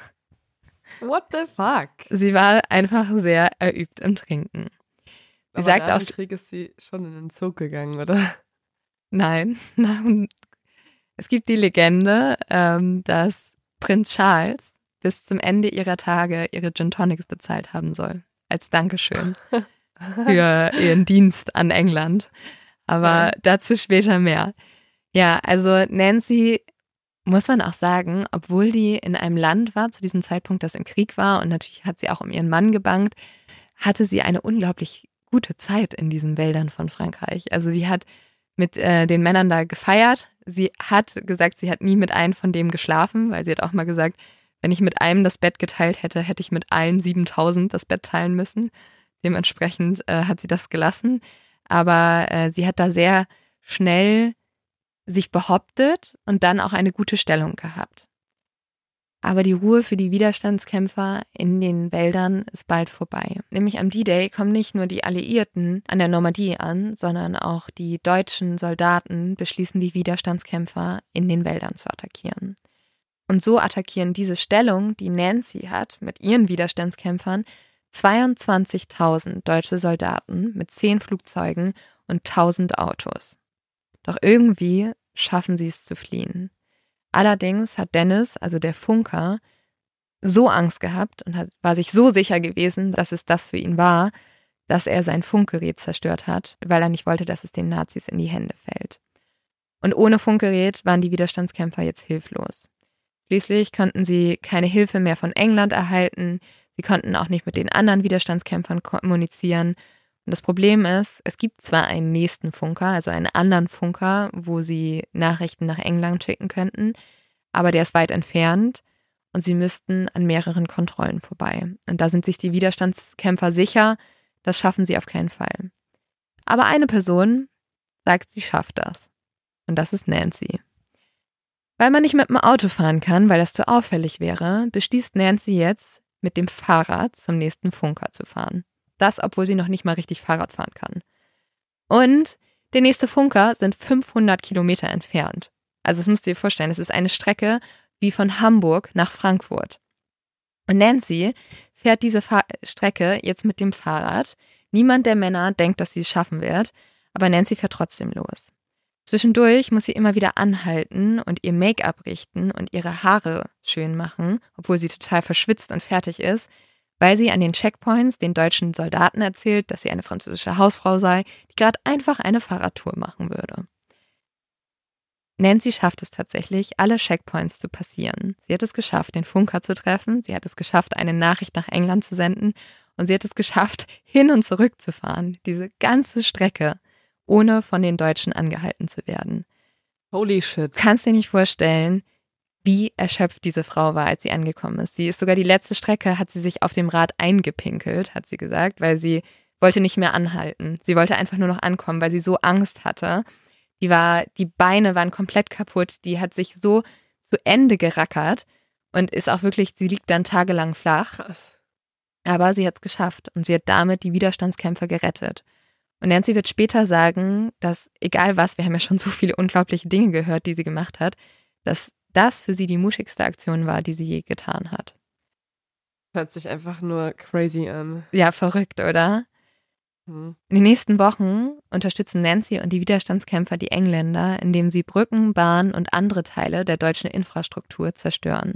What the fuck? Sie war einfach sehr erübt im Trinken. Sie Aber sagt nach auch, dem Krieg ist sie schon in den Zug gegangen, oder? Nein. <laughs> Es gibt die Legende, ähm, dass Prinz Charles bis zum Ende ihrer Tage ihre Gin Tonics bezahlt haben soll. Als Dankeschön. <laughs> <laughs> für ihren Dienst an England. Aber ja. dazu später mehr. Ja, also Nancy muss man auch sagen, obwohl die in einem Land war zu diesem Zeitpunkt, das im Krieg war und natürlich hat sie auch um ihren Mann gebankt, hatte sie eine unglaublich gute Zeit in diesen Wäldern von Frankreich. Also sie hat mit äh, den Männern da gefeiert. Sie hat gesagt, sie hat nie mit einem von dem geschlafen, weil sie hat auch mal gesagt, wenn ich mit einem das Bett geteilt hätte, hätte ich mit allen 7000 das Bett teilen müssen. Dementsprechend äh, hat sie das gelassen. Aber äh, sie hat da sehr schnell sich behauptet und dann auch eine gute Stellung gehabt. Aber die Ruhe für die Widerstandskämpfer in den Wäldern ist bald vorbei. Nämlich am D-Day kommen nicht nur die Alliierten an der Normandie an, sondern auch die deutschen Soldaten beschließen, die Widerstandskämpfer in den Wäldern zu attackieren. Und so attackieren diese Stellung, die Nancy hat mit ihren Widerstandskämpfern, 22.000 deutsche Soldaten mit 10 Flugzeugen und 1000 Autos. Doch irgendwie schaffen sie es zu fliehen. Allerdings hat Dennis, also der Funker, so Angst gehabt und war sich so sicher gewesen, dass es das für ihn war, dass er sein Funkgerät zerstört hat, weil er nicht wollte, dass es den Nazis in die Hände fällt. Und ohne Funkgerät waren die Widerstandskämpfer jetzt hilflos. Schließlich konnten sie keine Hilfe mehr von England erhalten, sie konnten auch nicht mit den anderen Widerstandskämpfern kommunizieren und das Problem ist, es gibt zwar einen nächsten Funker, also einen anderen Funker, wo sie Nachrichten nach England schicken könnten, aber der ist weit entfernt und sie müssten an mehreren Kontrollen vorbei. Und da sind sich die Widerstandskämpfer sicher, das schaffen sie auf keinen Fall. Aber eine Person sagt, sie schafft das. Und das ist Nancy. Weil man nicht mit dem Auto fahren kann, weil das zu auffällig wäre, beschließt Nancy jetzt, mit dem Fahrrad zum nächsten Funker zu fahren. Das, obwohl sie noch nicht mal richtig Fahrrad fahren kann. Und der nächste Funker sind 500 Kilometer entfernt. Also das musst du dir vorstellen, es ist eine Strecke wie von Hamburg nach Frankfurt. Und Nancy fährt diese Fahr Strecke jetzt mit dem Fahrrad. Niemand der Männer denkt, dass sie es schaffen wird, aber Nancy fährt trotzdem los. Zwischendurch muss sie immer wieder anhalten und ihr Make-up richten und ihre Haare schön machen, obwohl sie total verschwitzt und fertig ist, weil sie an den Checkpoints den deutschen Soldaten erzählt, dass sie eine französische Hausfrau sei, die gerade einfach eine Fahrradtour machen würde. Nancy schafft es tatsächlich, alle Checkpoints zu passieren. Sie hat es geschafft, den Funker zu treffen, sie hat es geschafft, eine Nachricht nach England zu senden und sie hat es geschafft, hin und zurück zu fahren, diese ganze Strecke, ohne von den Deutschen angehalten zu werden. Holy shit. Kannst dir nicht vorstellen, wie erschöpft diese Frau war, als sie angekommen ist. Sie ist sogar die letzte Strecke, hat sie sich auf dem Rad eingepinkelt, hat sie gesagt, weil sie wollte nicht mehr anhalten. Sie wollte einfach nur noch ankommen, weil sie so Angst hatte. Die war, die Beine waren komplett kaputt. Die hat sich so zu Ende gerackert und ist auch wirklich, sie liegt dann tagelang flach. Krass. Aber sie hat es geschafft und sie hat damit die Widerstandskämpfer gerettet. Und Nancy wird später sagen, dass egal was, wir haben ja schon so viele unglaubliche Dinge gehört, die sie gemacht hat, dass das für sie die mutigste Aktion war, die sie je getan hat. Hört sich einfach nur crazy an. Ja, verrückt, oder? Hm. In den nächsten Wochen unterstützen Nancy und die Widerstandskämpfer die Engländer, indem sie Brücken, Bahnen und andere Teile der deutschen Infrastruktur zerstören.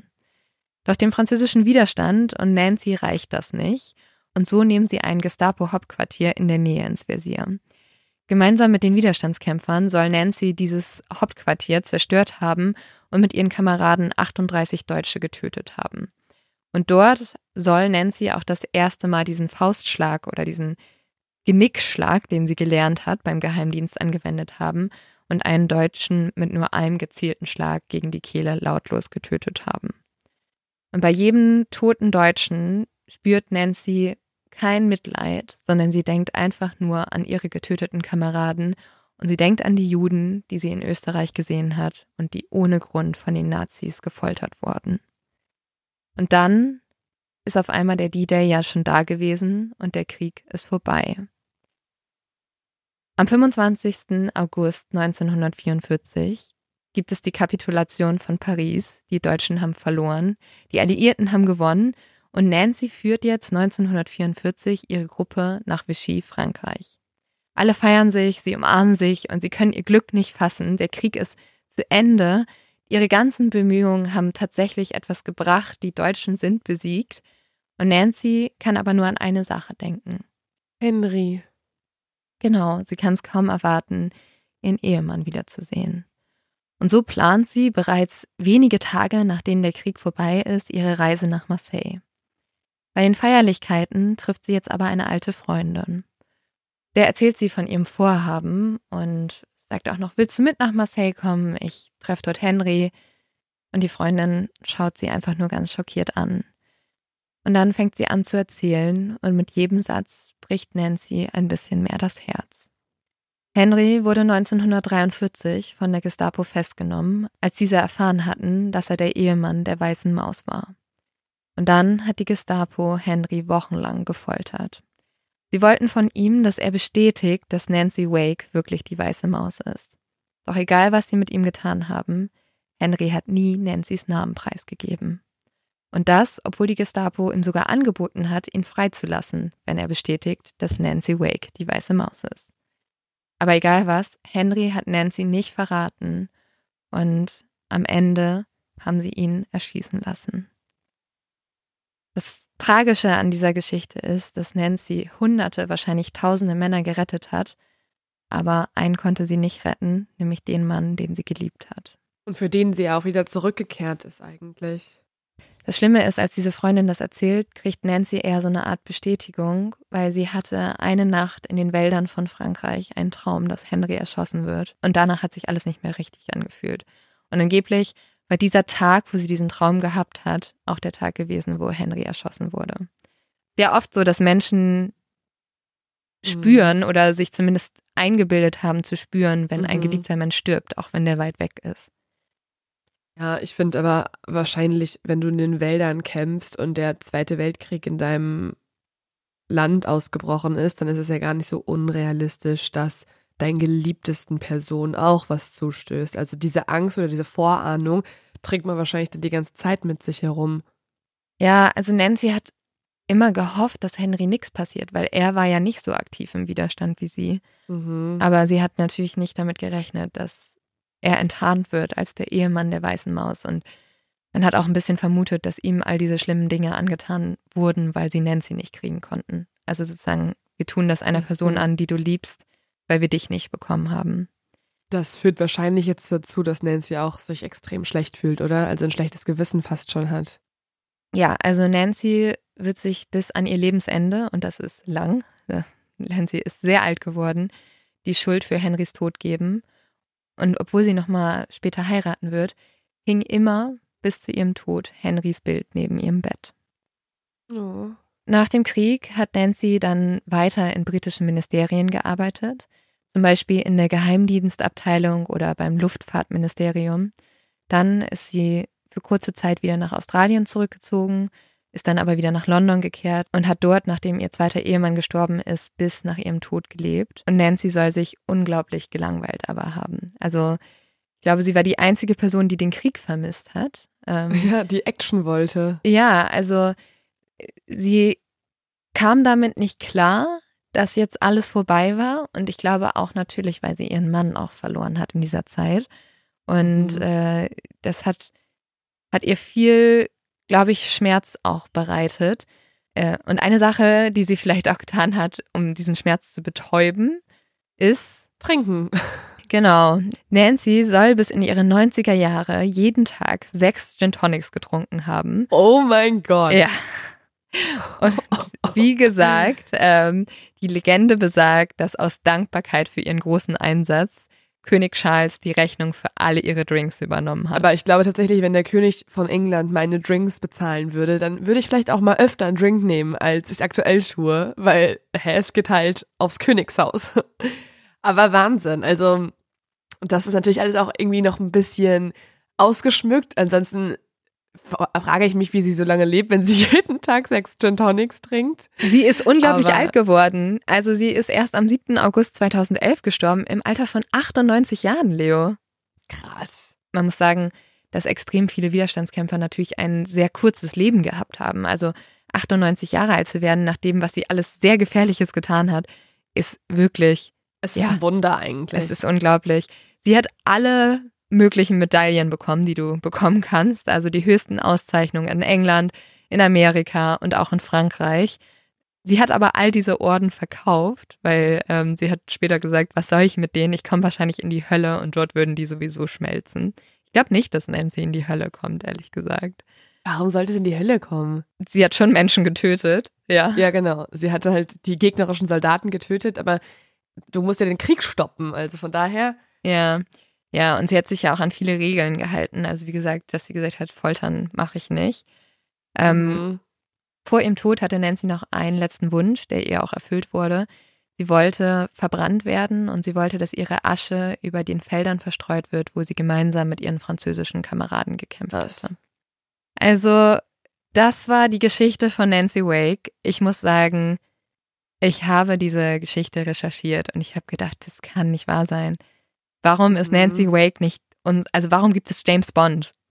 Doch dem französischen Widerstand und Nancy reicht das nicht, und so nehmen sie ein Gestapo-Hauptquartier in der Nähe ins Visier. Gemeinsam mit den Widerstandskämpfern soll Nancy dieses Hauptquartier zerstört haben und mit ihren Kameraden 38 Deutsche getötet haben. Und dort soll Nancy auch das erste Mal diesen Faustschlag oder diesen Genickschlag, den sie gelernt hat, beim Geheimdienst angewendet haben und einen Deutschen mit nur einem gezielten Schlag gegen die Kehle lautlos getötet haben. Und bei jedem toten Deutschen spürt Nancy kein Mitleid, sondern sie denkt einfach nur an ihre getöteten Kameraden und sie denkt an die Juden, die sie in Österreich gesehen hat und die ohne Grund von den Nazis gefoltert wurden. Und dann ist auf einmal der D-Day ja schon da gewesen und der Krieg ist vorbei. Am 25. August 1944 gibt es die Kapitulation von Paris. Die Deutschen haben verloren, die Alliierten haben gewonnen und Nancy führt jetzt 1944 ihre Gruppe nach Vichy, Frankreich. Alle feiern sich, sie umarmen sich und sie können ihr Glück nicht fassen. Der Krieg ist zu Ende. Ihre ganzen Bemühungen haben tatsächlich etwas gebracht. Die Deutschen sind besiegt. Und Nancy kann aber nur an eine Sache denken. Henry. Genau, sie kann es kaum erwarten, ihren Ehemann wiederzusehen. Und so plant sie bereits wenige Tage, nachdem der Krieg vorbei ist, ihre Reise nach Marseille. Bei den Feierlichkeiten trifft sie jetzt aber eine alte Freundin. Der erzählt sie von ihrem Vorhaben und sagt auch noch, willst du mit nach Marseille kommen? Ich treffe dort Henry. Und die Freundin schaut sie einfach nur ganz schockiert an. Und dann fängt sie an zu erzählen und mit jedem Satz bricht Nancy ein bisschen mehr das Herz. Henry wurde 1943 von der Gestapo festgenommen, als diese erfahren hatten, dass er der Ehemann der Weißen Maus war. Und dann hat die Gestapo Henry wochenlang gefoltert. Sie wollten von ihm, dass er bestätigt, dass Nancy Wake wirklich die Weiße Maus ist. Doch egal, was sie mit ihm getan haben, Henry hat nie Nancys Namen preisgegeben. Und das, obwohl die Gestapo ihm sogar angeboten hat, ihn freizulassen, wenn er bestätigt, dass Nancy Wake die weiße Maus ist. Aber egal was, Henry hat Nancy nicht verraten und am Ende haben sie ihn erschießen lassen. Das Tragische an dieser Geschichte ist, dass Nancy hunderte, wahrscheinlich tausende Männer gerettet hat, aber einen konnte sie nicht retten, nämlich den Mann, den sie geliebt hat. Und für den sie auch wieder zurückgekehrt ist eigentlich. Das Schlimme ist, als diese Freundin das erzählt, kriegt Nancy eher so eine Art Bestätigung, weil sie hatte eine Nacht in den Wäldern von Frankreich einen Traum, dass Henry erschossen wird. Und danach hat sich alles nicht mehr richtig angefühlt. Und angeblich war dieser Tag, wo sie diesen Traum gehabt hat, auch der Tag gewesen, wo Henry erschossen wurde. Sehr oft so, dass Menschen mhm. spüren mhm. oder sich zumindest eingebildet haben zu spüren, wenn mhm. ein geliebter Mensch stirbt, auch wenn der weit weg ist. Ja, ich finde aber wahrscheinlich, wenn du in den Wäldern kämpfst und der Zweite Weltkrieg in deinem Land ausgebrochen ist, dann ist es ja gar nicht so unrealistisch, dass deinen geliebtesten Person auch was zustößt. Also diese Angst oder diese Vorahnung trägt man wahrscheinlich die ganze Zeit mit sich herum. Ja, also Nancy hat immer gehofft, dass Henry nichts passiert, weil er war ja nicht so aktiv im Widerstand wie sie. Mhm. Aber sie hat natürlich nicht damit gerechnet, dass er enttarnt wird als der Ehemann der weißen Maus. Und man hat auch ein bisschen vermutet, dass ihm all diese schlimmen Dinge angetan wurden, weil sie Nancy nicht kriegen konnten. Also sozusagen, wir tun das einer Person an, die du liebst, weil wir dich nicht bekommen haben. Das führt wahrscheinlich jetzt dazu, dass Nancy auch sich extrem schlecht fühlt, oder? Also ein schlechtes Gewissen fast schon hat. Ja, also Nancy wird sich bis an ihr Lebensende, und das ist lang, Nancy ist sehr alt geworden, die Schuld für Henrys Tod geben. Und obwohl sie nochmal später heiraten wird, hing immer bis zu ihrem Tod Henrys Bild neben ihrem Bett. Oh. Nach dem Krieg hat Nancy dann weiter in britischen Ministerien gearbeitet, zum Beispiel in der Geheimdienstabteilung oder beim Luftfahrtministerium. Dann ist sie für kurze Zeit wieder nach Australien zurückgezogen, ist dann aber wieder nach London gekehrt und hat dort, nachdem ihr zweiter Ehemann gestorben ist, bis nach ihrem Tod gelebt. Und Nancy soll sich unglaublich gelangweilt aber haben. Also ich glaube, sie war die einzige Person, die den Krieg vermisst hat. Ähm, ja, die Action wollte. Ja, also sie kam damit nicht klar, dass jetzt alles vorbei war. Und ich glaube auch natürlich, weil sie ihren Mann auch verloren hat in dieser Zeit. Und mhm. äh, das hat, hat ihr viel glaube ich, Schmerz auch bereitet. Äh, und eine Sache, die sie vielleicht auch getan hat, um diesen Schmerz zu betäuben, ist trinken. <laughs> Genau. Nancy soll bis in ihre 90er Jahre jeden Tag sechs Gin Tonics getrunken haben. Oh mein Gott. Ja. Und wie gesagt, ähm, die Legende besagt, dass aus Dankbarkeit für ihren großen Einsatz König Charles die Rechnung für alle ihre Drinks übernommen hat. Aber ich glaube tatsächlich, wenn der König von England meine Drinks bezahlen würde, dann würde ich vielleicht auch mal öfter einen Drink nehmen, als ich aktuell tue, weil hä, es geht halt aufs Königshaus. <laughs> Aber Wahnsinn. Also, das ist natürlich alles auch irgendwie noch ein bisschen ausgeschmückt. Ansonsten frage ich mich, wie sie so lange lebt, wenn sie <laughs> jeden Tag sechs Gin Tonics trinkt. Sie ist unglaublich Aber alt geworden. Also sie ist erst am 7. August 2011 gestorben, im Alter von 98 Jahren, Leo. Krass. Man muss sagen, dass extrem viele Widerstandskämpfer natürlich ein sehr kurzes Leben gehabt haben. Also 98 Jahre alt zu werden, nach dem, was sie alles sehr Gefährliches getan hat, ist wirklich. Es ist ja, ein Wunder eigentlich. Es ist unglaublich. Sie hat alle möglichen Medaillen bekommen, die du bekommen kannst. Also die höchsten Auszeichnungen in England, in Amerika und auch in Frankreich. Sie hat aber all diese Orden verkauft, weil ähm, sie hat später gesagt, was soll ich mit denen? Ich komme wahrscheinlich in die Hölle und dort würden die sowieso schmelzen. Ich glaube nicht, dass Nancy in die Hölle kommt, ehrlich gesagt. Warum sollte sie in die Hölle kommen? Sie hat schon Menschen getötet, ja. Ja, genau. Sie hatte halt die gegnerischen Soldaten getötet, aber du musst ja den Krieg stoppen, also von daher. Ja, ja, und sie hat sich ja auch an viele Regeln gehalten. Also wie gesagt, dass sie gesagt hat, Foltern mache ich nicht. Ähm, mhm. Vor ihrem Tod hatte Nancy noch einen letzten Wunsch, der ihr auch erfüllt wurde. Sie wollte verbrannt werden und sie wollte, dass ihre Asche über den Feldern verstreut wird, wo sie gemeinsam mit ihren französischen Kameraden gekämpft Was? hatte. Also, das war die Geschichte von Nancy Wake. Ich muss sagen, ich habe diese Geschichte recherchiert und ich habe gedacht, das kann nicht wahr sein. Warum ist Nancy mhm. Wake nicht und also warum gibt es James Bond? <laughs>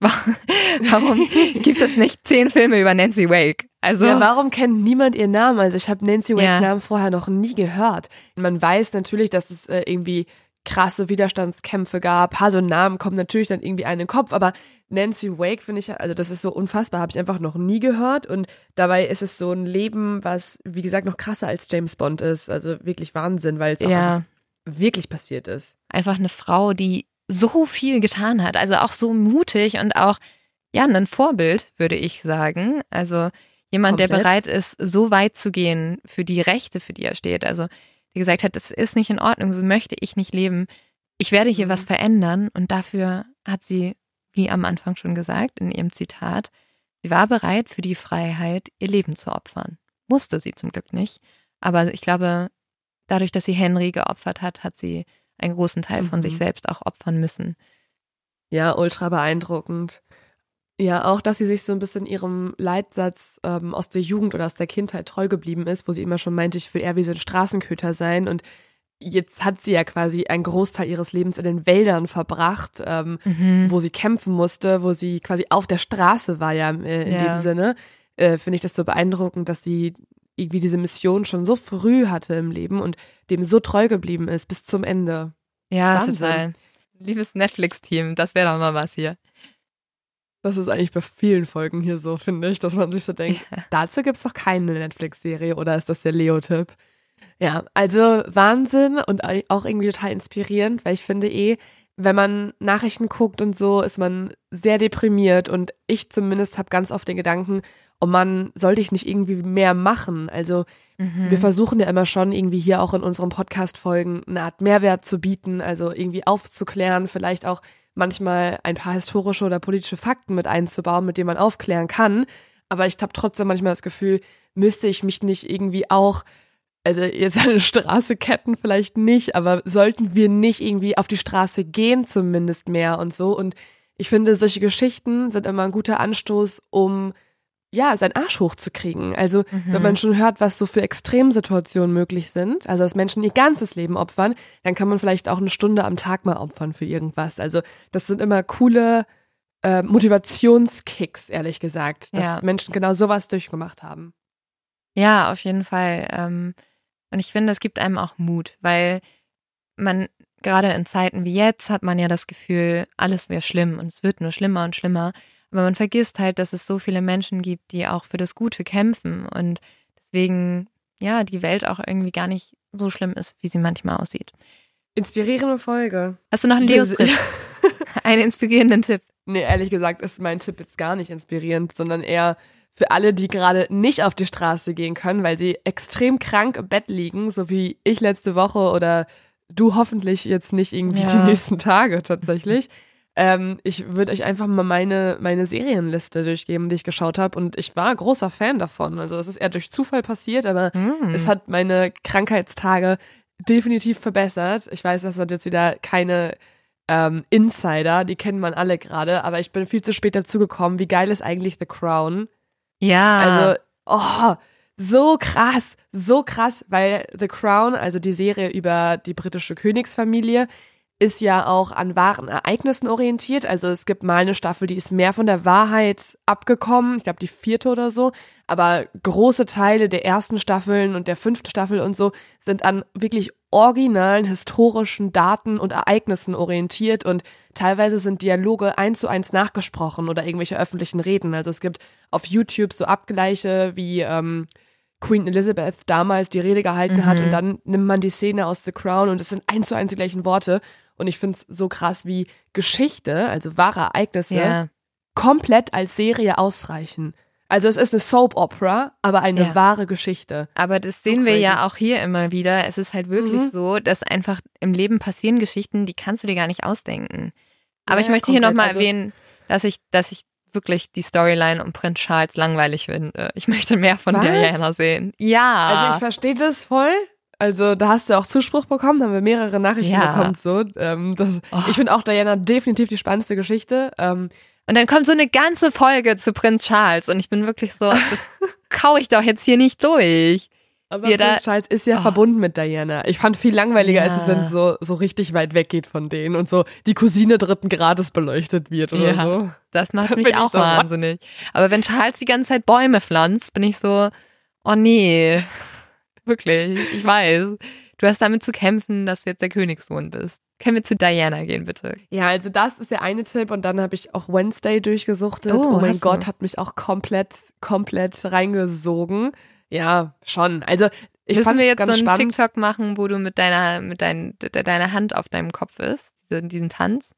Warum gibt es nicht zehn Filme über Nancy Wake? Also ja, warum kennt niemand ihren Namen? Also ich habe Nancy Wakes ja. Namen vorher noch nie gehört. Man weiß natürlich, dass es äh, irgendwie krasse Widerstandskämpfe gab. Ein paar so Namen kommen natürlich dann irgendwie einen in den Kopf, aber Nancy Wake finde ich, also das ist so unfassbar, habe ich einfach noch nie gehört und dabei ist es so ein Leben, was wie gesagt noch krasser als James Bond ist, also wirklich Wahnsinn, weil es ja. wirklich passiert ist. Einfach eine Frau, die so viel getan hat, also auch so mutig und auch ja, ein Vorbild, würde ich sagen. Also jemand, Komplett. der bereit ist, so weit zu gehen für die Rechte, für die er steht. Also die gesagt hat, das ist nicht in Ordnung, so möchte ich nicht leben. Ich werde hier mhm. was verändern und dafür hat sie, wie am Anfang schon gesagt, in ihrem Zitat, sie war bereit, für die Freiheit ihr Leben zu opfern. Musste sie zum Glück nicht. Aber ich glaube, dadurch, dass sie Henry geopfert hat, hat sie einen großen Teil von mhm. sich selbst auch opfern müssen. Ja, ultra beeindruckend. Ja, auch, dass sie sich so ein bisschen ihrem Leitsatz ähm, aus der Jugend oder aus der Kindheit treu geblieben ist, wo sie immer schon meinte, ich will eher wie so ein Straßenköter sein. Und jetzt hat sie ja quasi einen Großteil ihres Lebens in den Wäldern verbracht, ähm, mhm. wo sie kämpfen musste, wo sie quasi auf der Straße war ja äh, in ja. dem Sinne. Äh, Finde ich das so beeindruckend, dass sie irgendwie diese Mission schon so früh hatte im Leben und dem so treu geblieben ist bis zum Ende. Ja, Wahnsinn. total. Liebes Netflix-Team, das wäre doch mal was hier. Das ist eigentlich bei vielen Folgen hier so, finde ich, dass man sich so denkt, ja. dazu gibt es doch keine Netflix-Serie oder ist das der Leo-Tipp? Ja, also Wahnsinn und auch irgendwie total inspirierend, weil ich finde eh, wenn man Nachrichten guckt und so, ist man sehr deprimiert und ich zumindest habe ganz oft den Gedanken, oh Mann, sollte ich nicht irgendwie mehr machen? Also mhm. wir versuchen ja immer schon irgendwie hier auch in unseren Podcast-Folgen eine Art Mehrwert zu bieten, also irgendwie aufzuklären, vielleicht auch manchmal ein paar historische oder politische Fakten mit einzubauen, mit denen man aufklären kann. Aber ich habe trotzdem manchmal das Gefühl, müsste ich mich nicht irgendwie auch, also jetzt <laughs> eine Straße ketten vielleicht nicht, aber sollten wir nicht irgendwie auf die Straße gehen zumindest mehr und so. Und ich finde, solche Geschichten sind immer ein guter Anstoß, um ja, seinen Arsch hochzukriegen. Also, mhm. wenn man schon hört, was so für Extremsituationen möglich sind, also dass Menschen ihr ganzes Leben opfern, dann kann man vielleicht auch eine Stunde am Tag mal opfern für irgendwas. Also, das sind immer coole äh, Motivationskicks, ehrlich gesagt, dass ja. Menschen genau sowas durchgemacht haben. Ja, auf jeden Fall. Ähm, und ich finde, es gibt einem auch Mut, weil man gerade in Zeiten wie jetzt hat man ja das Gefühl, alles wäre schlimm und es wird nur schlimmer und schlimmer. Aber man vergisst halt, dass es so viele Menschen gibt, die auch für das Gute kämpfen und deswegen, ja, die Welt auch irgendwie gar nicht so schlimm ist, wie sie manchmal aussieht. Inspirierende Folge. Hast du noch einen Leos-Tipp? <laughs> einen inspirierenden Tipp? Nee, ehrlich gesagt ist mein Tipp jetzt gar nicht inspirierend, sondern eher für alle, die gerade nicht auf die Straße gehen können, weil sie extrem krank im Bett liegen, so wie ich letzte Woche oder du hoffentlich jetzt nicht irgendwie ja. die nächsten Tage tatsächlich. Ähm, ich würde euch einfach mal meine, meine Serienliste durchgeben, die ich geschaut habe. Und ich war großer Fan davon. Also es ist eher durch Zufall passiert, aber mm. es hat meine Krankheitstage definitiv verbessert. Ich weiß, das hat jetzt wieder keine ähm, Insider, die kennen man alle gerade, aber ich bin viel zu spät dazu gekommen. Wie geil ist eigentlich The Crown? Ja. Also, oh, so krass, so krass, weil The Crown, also die Serie über die britische Königsfamilie, ist ja auch an wahren Ereignissen orientiert. Also es gibt mal eine Staffel, die ist mehr von der Wahrheit abgekommen. Ich glaube, die vierte oder so. Aber große Teile der ersten Staffeln und der fünften Staffel und so sind an wirklich originalen historischen Daten und Ereignissen orientiert und teilweise sind Dialoge eins zu eins nachgesprochen oder irgendwelche öffentlichen Reden. Also es gibt auf YouTube so Abgleiche wie ähm, Queen Elizabeth damals die Rede gehalten mhm. hat und dann nimmt man die Szene aus The Crown und es sind eins zu eins die gleichen Worte und ich finde es so krass, wie Geschichte, also wahre Ereignisse, ja. komplett als Serie ausreichen. Also es ist eine Soap Opera, aber eine ja. wahre Geschichte. Aber das sehen so wir ja auch hier immer wieder. Es ist halt wirklich mhm. so, dass einfach im Leben passieren Geschichten, die kannst du dir gar nicht ausdenken. Aber ja, ich möchte komplett. hier nochmal also, erwähnen, dass ich, dass ich wirklich die Storyline um Prinz Charles langweilig finde. Ich möchte mehr von Was? Diana sehen. Ja. Also ich verstehe das voll, Also da hast du auch Zuspruch bekommen, haben wir mehrere Nachrichten ja. bekommen. So, ähm, das, oh. Ich finde auch Diana definitiv die spannendste Geschichte. Ähm, und dann kommt so eine ganze Folge zu Prinz Charles und ich bin wirklich so, das <laughs> kau ich doch jetzt hier nicht durch. Aber Prinz da, Charles ist ja oh. verbunden mit Diana. Ich fand viel langweiliger ja. ist es, wenn es so, so richtig weit weggeht von denen und so die Cousine dritten Grades beleuchtet wird oder ja, so. Das macht da mich auch so wahnsinnig. Aber wenn Charles die ganze Zeit Bäume pflanzt, bin ich so, oh nee, wirklich, ich weiß. Du hast damit zu kämpfen, dass du jetzt der Königssohn bist. Können wir zu Diana gehen, bitte? Ja, also das ist der eine Tipp und dann habe ich auch Wednesday durchgesuchtet. Oh, oh mein Gott, du? hat mich auch komplett, komplett reingesogen. Ja, schon. Also ich Müssen fand wir jetzt ganz so einen spannend. TikTok machen, wo du mit deiner, mit dein, deiner Hand auf deinem Kopf ist, diesen, diesen Tanz?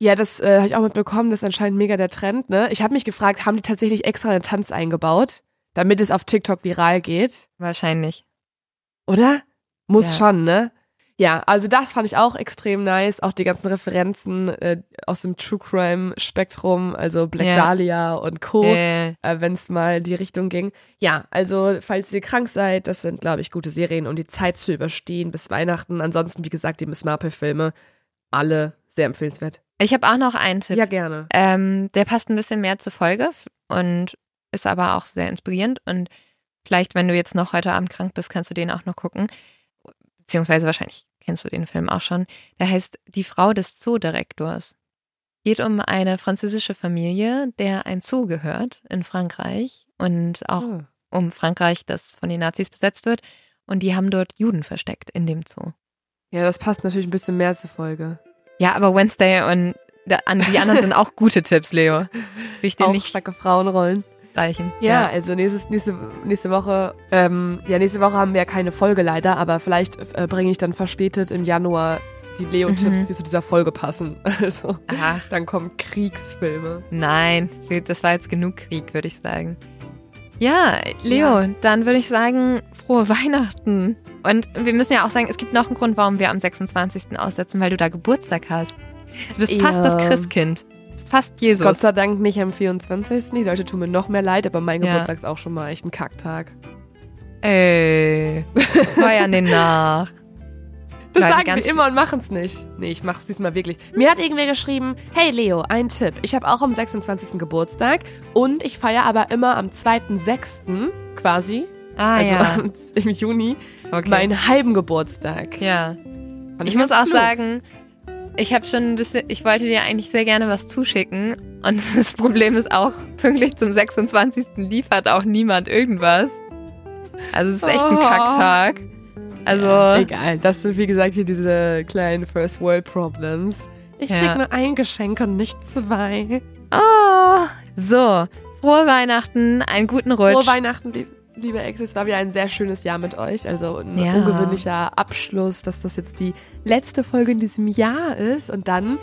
Ja, das äh, habe ich auch mitbekommen. Das ist anscheinend mega der Trend. Ne? Ich habe mich gefragt, haben die tatsächlich extra einen Tanz eingebaut, damit es auf TikTok viral geht? Wahrscheinlich. Oder? Muss ja. schon, ne? Ja, also das fand ich auch extrem nice. Auch die ganzen Referenzen äh, aus dem True Crime Spektrum, also Black yeah. Dahlia und Co., yeah. äh, wenn es mal die Richtung ging. Ja, also falls ihr krank seid, das sind, glaube ich, gute Serien, um die Zeit zu überstehen bis Weihnachten. Ansonsten, wie gesagt, die Miss Marple-Filme, alle sehr empfehlenswert. Ich habe auch noch einen Tipp. Ja, gerne. Ähm, der passt ein bisschen mehr zur Folge und ist aber auch sehr inspirierend. Und vielleicht, wenn du jetzt noch heute Abend krank bist, kannst du den auch noch gucken. Beziehungsweise wahrscheinlich kennst du den Film auch schon. Der heißt Die Frau des Zoodirektors. Geht um eine französische Familie, der ein Zoo gehört in Frankreich und auch oh. um Frankreich, das von den Nazis besetzt wird. Und die haben dort Juden versteckt in dem Zoo. Ja, das passt natürlich ein bisschen mehr zur Folge. Ja, aber Wednesday und die anderen sind auch gute Tipps, Leo. Ich dir auch nicht starke Frauenrollen reichen. Ja, ja, also nächstes, nächste, nächste Woche, ähm, ja, nächste Woche haben wir ja keine Folge leider, aber vielleicht äh, bringe ich dann verspätet im Januar die Leo-Tipps, mhm. die zu dieser Folge passen. <laughs> Also, Aha. dann kommen Kriegsfilme. Nein, das war jetzt genug Krieg, würde ich sagen. Ja, Leo, ja. dann würde ich sagen, frohe Weihnachten. Und wir müssen ja auch sagen, es gibt noch einen Grund, warum wir am 26. aussetzen, weil du da Geburtstag hast. Du bist ja. fast das Christkind fast Jesus. Gott sei Dank nicht am 24. Die Leute tun mir noch mehr leid, aber mein ja. Geburtstag ist auch schon mal echt ein Kacktag. Ey, feiern den nach. Das Leute, sagen wir immer und machen es nicht. Nee, ich mach's diesmal wirklich. Mir hat irgendwer geschrieben, hey Leo, ein Tipp. Ich habe auch am 26. Geburtstag und ich feiere aber immer am 2.6. quasi, ah, also ja. im Juni, okay. meinen halben Geburtstag. Ja. ich, ich muss auch klug. sagen, ich habe schon ein bisschen, ich wollte dir eigentlich sehr gerne was zuschicken. Und <laughs> das Problem ist auch, pünktlich zum 26. liefert auch niemand irgendwas. Also es ist echt ein oh. Kacktag. Also. Ja, egal, das sind wie gesagt hier diese kleinen First World Problems. Ich krieg ja. nur ein Geschenk und nicht zwei. Oh, so. Frohe Weihnachten, einen guten Rutsch. Frohe Weihnachten, lieb liebe Ex, es war wieder ein sehr schönes Jahr mit euch. Also ein ja. ungewöhnlicher Abschluss, dass das jetzt die letzte Folge in diesem Jahr ist. Und dann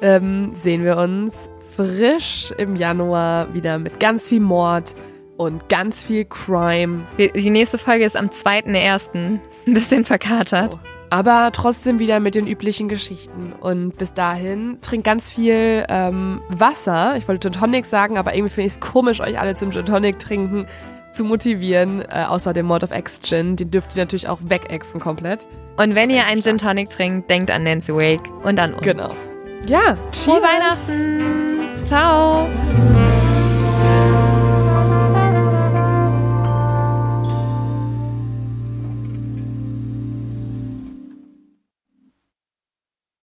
ähm, sehen wir uns frisch im Januar wieder mit ganz viel Mord und ganz viel Crime. Die nächste Folge ist am 2.1. Ein bisschen verkatert. Oh. Aber trotzdem wieder mit den üblichen Geschichten. Und bis dahin trinkt ganz viel ähm, Wasser. Ich wollte Gin Tonic sagen, aber irgendwie finde ich es komisch, euch alle zum Gin Tonic trinken zu motivieren, äh, außer dem Mod of X Gin. Den dürft ihr natürlich auch wegexen komplett. Und wenn ihr einen Gin Tonic trinkt, denkt an Nancy Wake und an uns. Genau. Ja, Frohe Weihnachten. Ciao.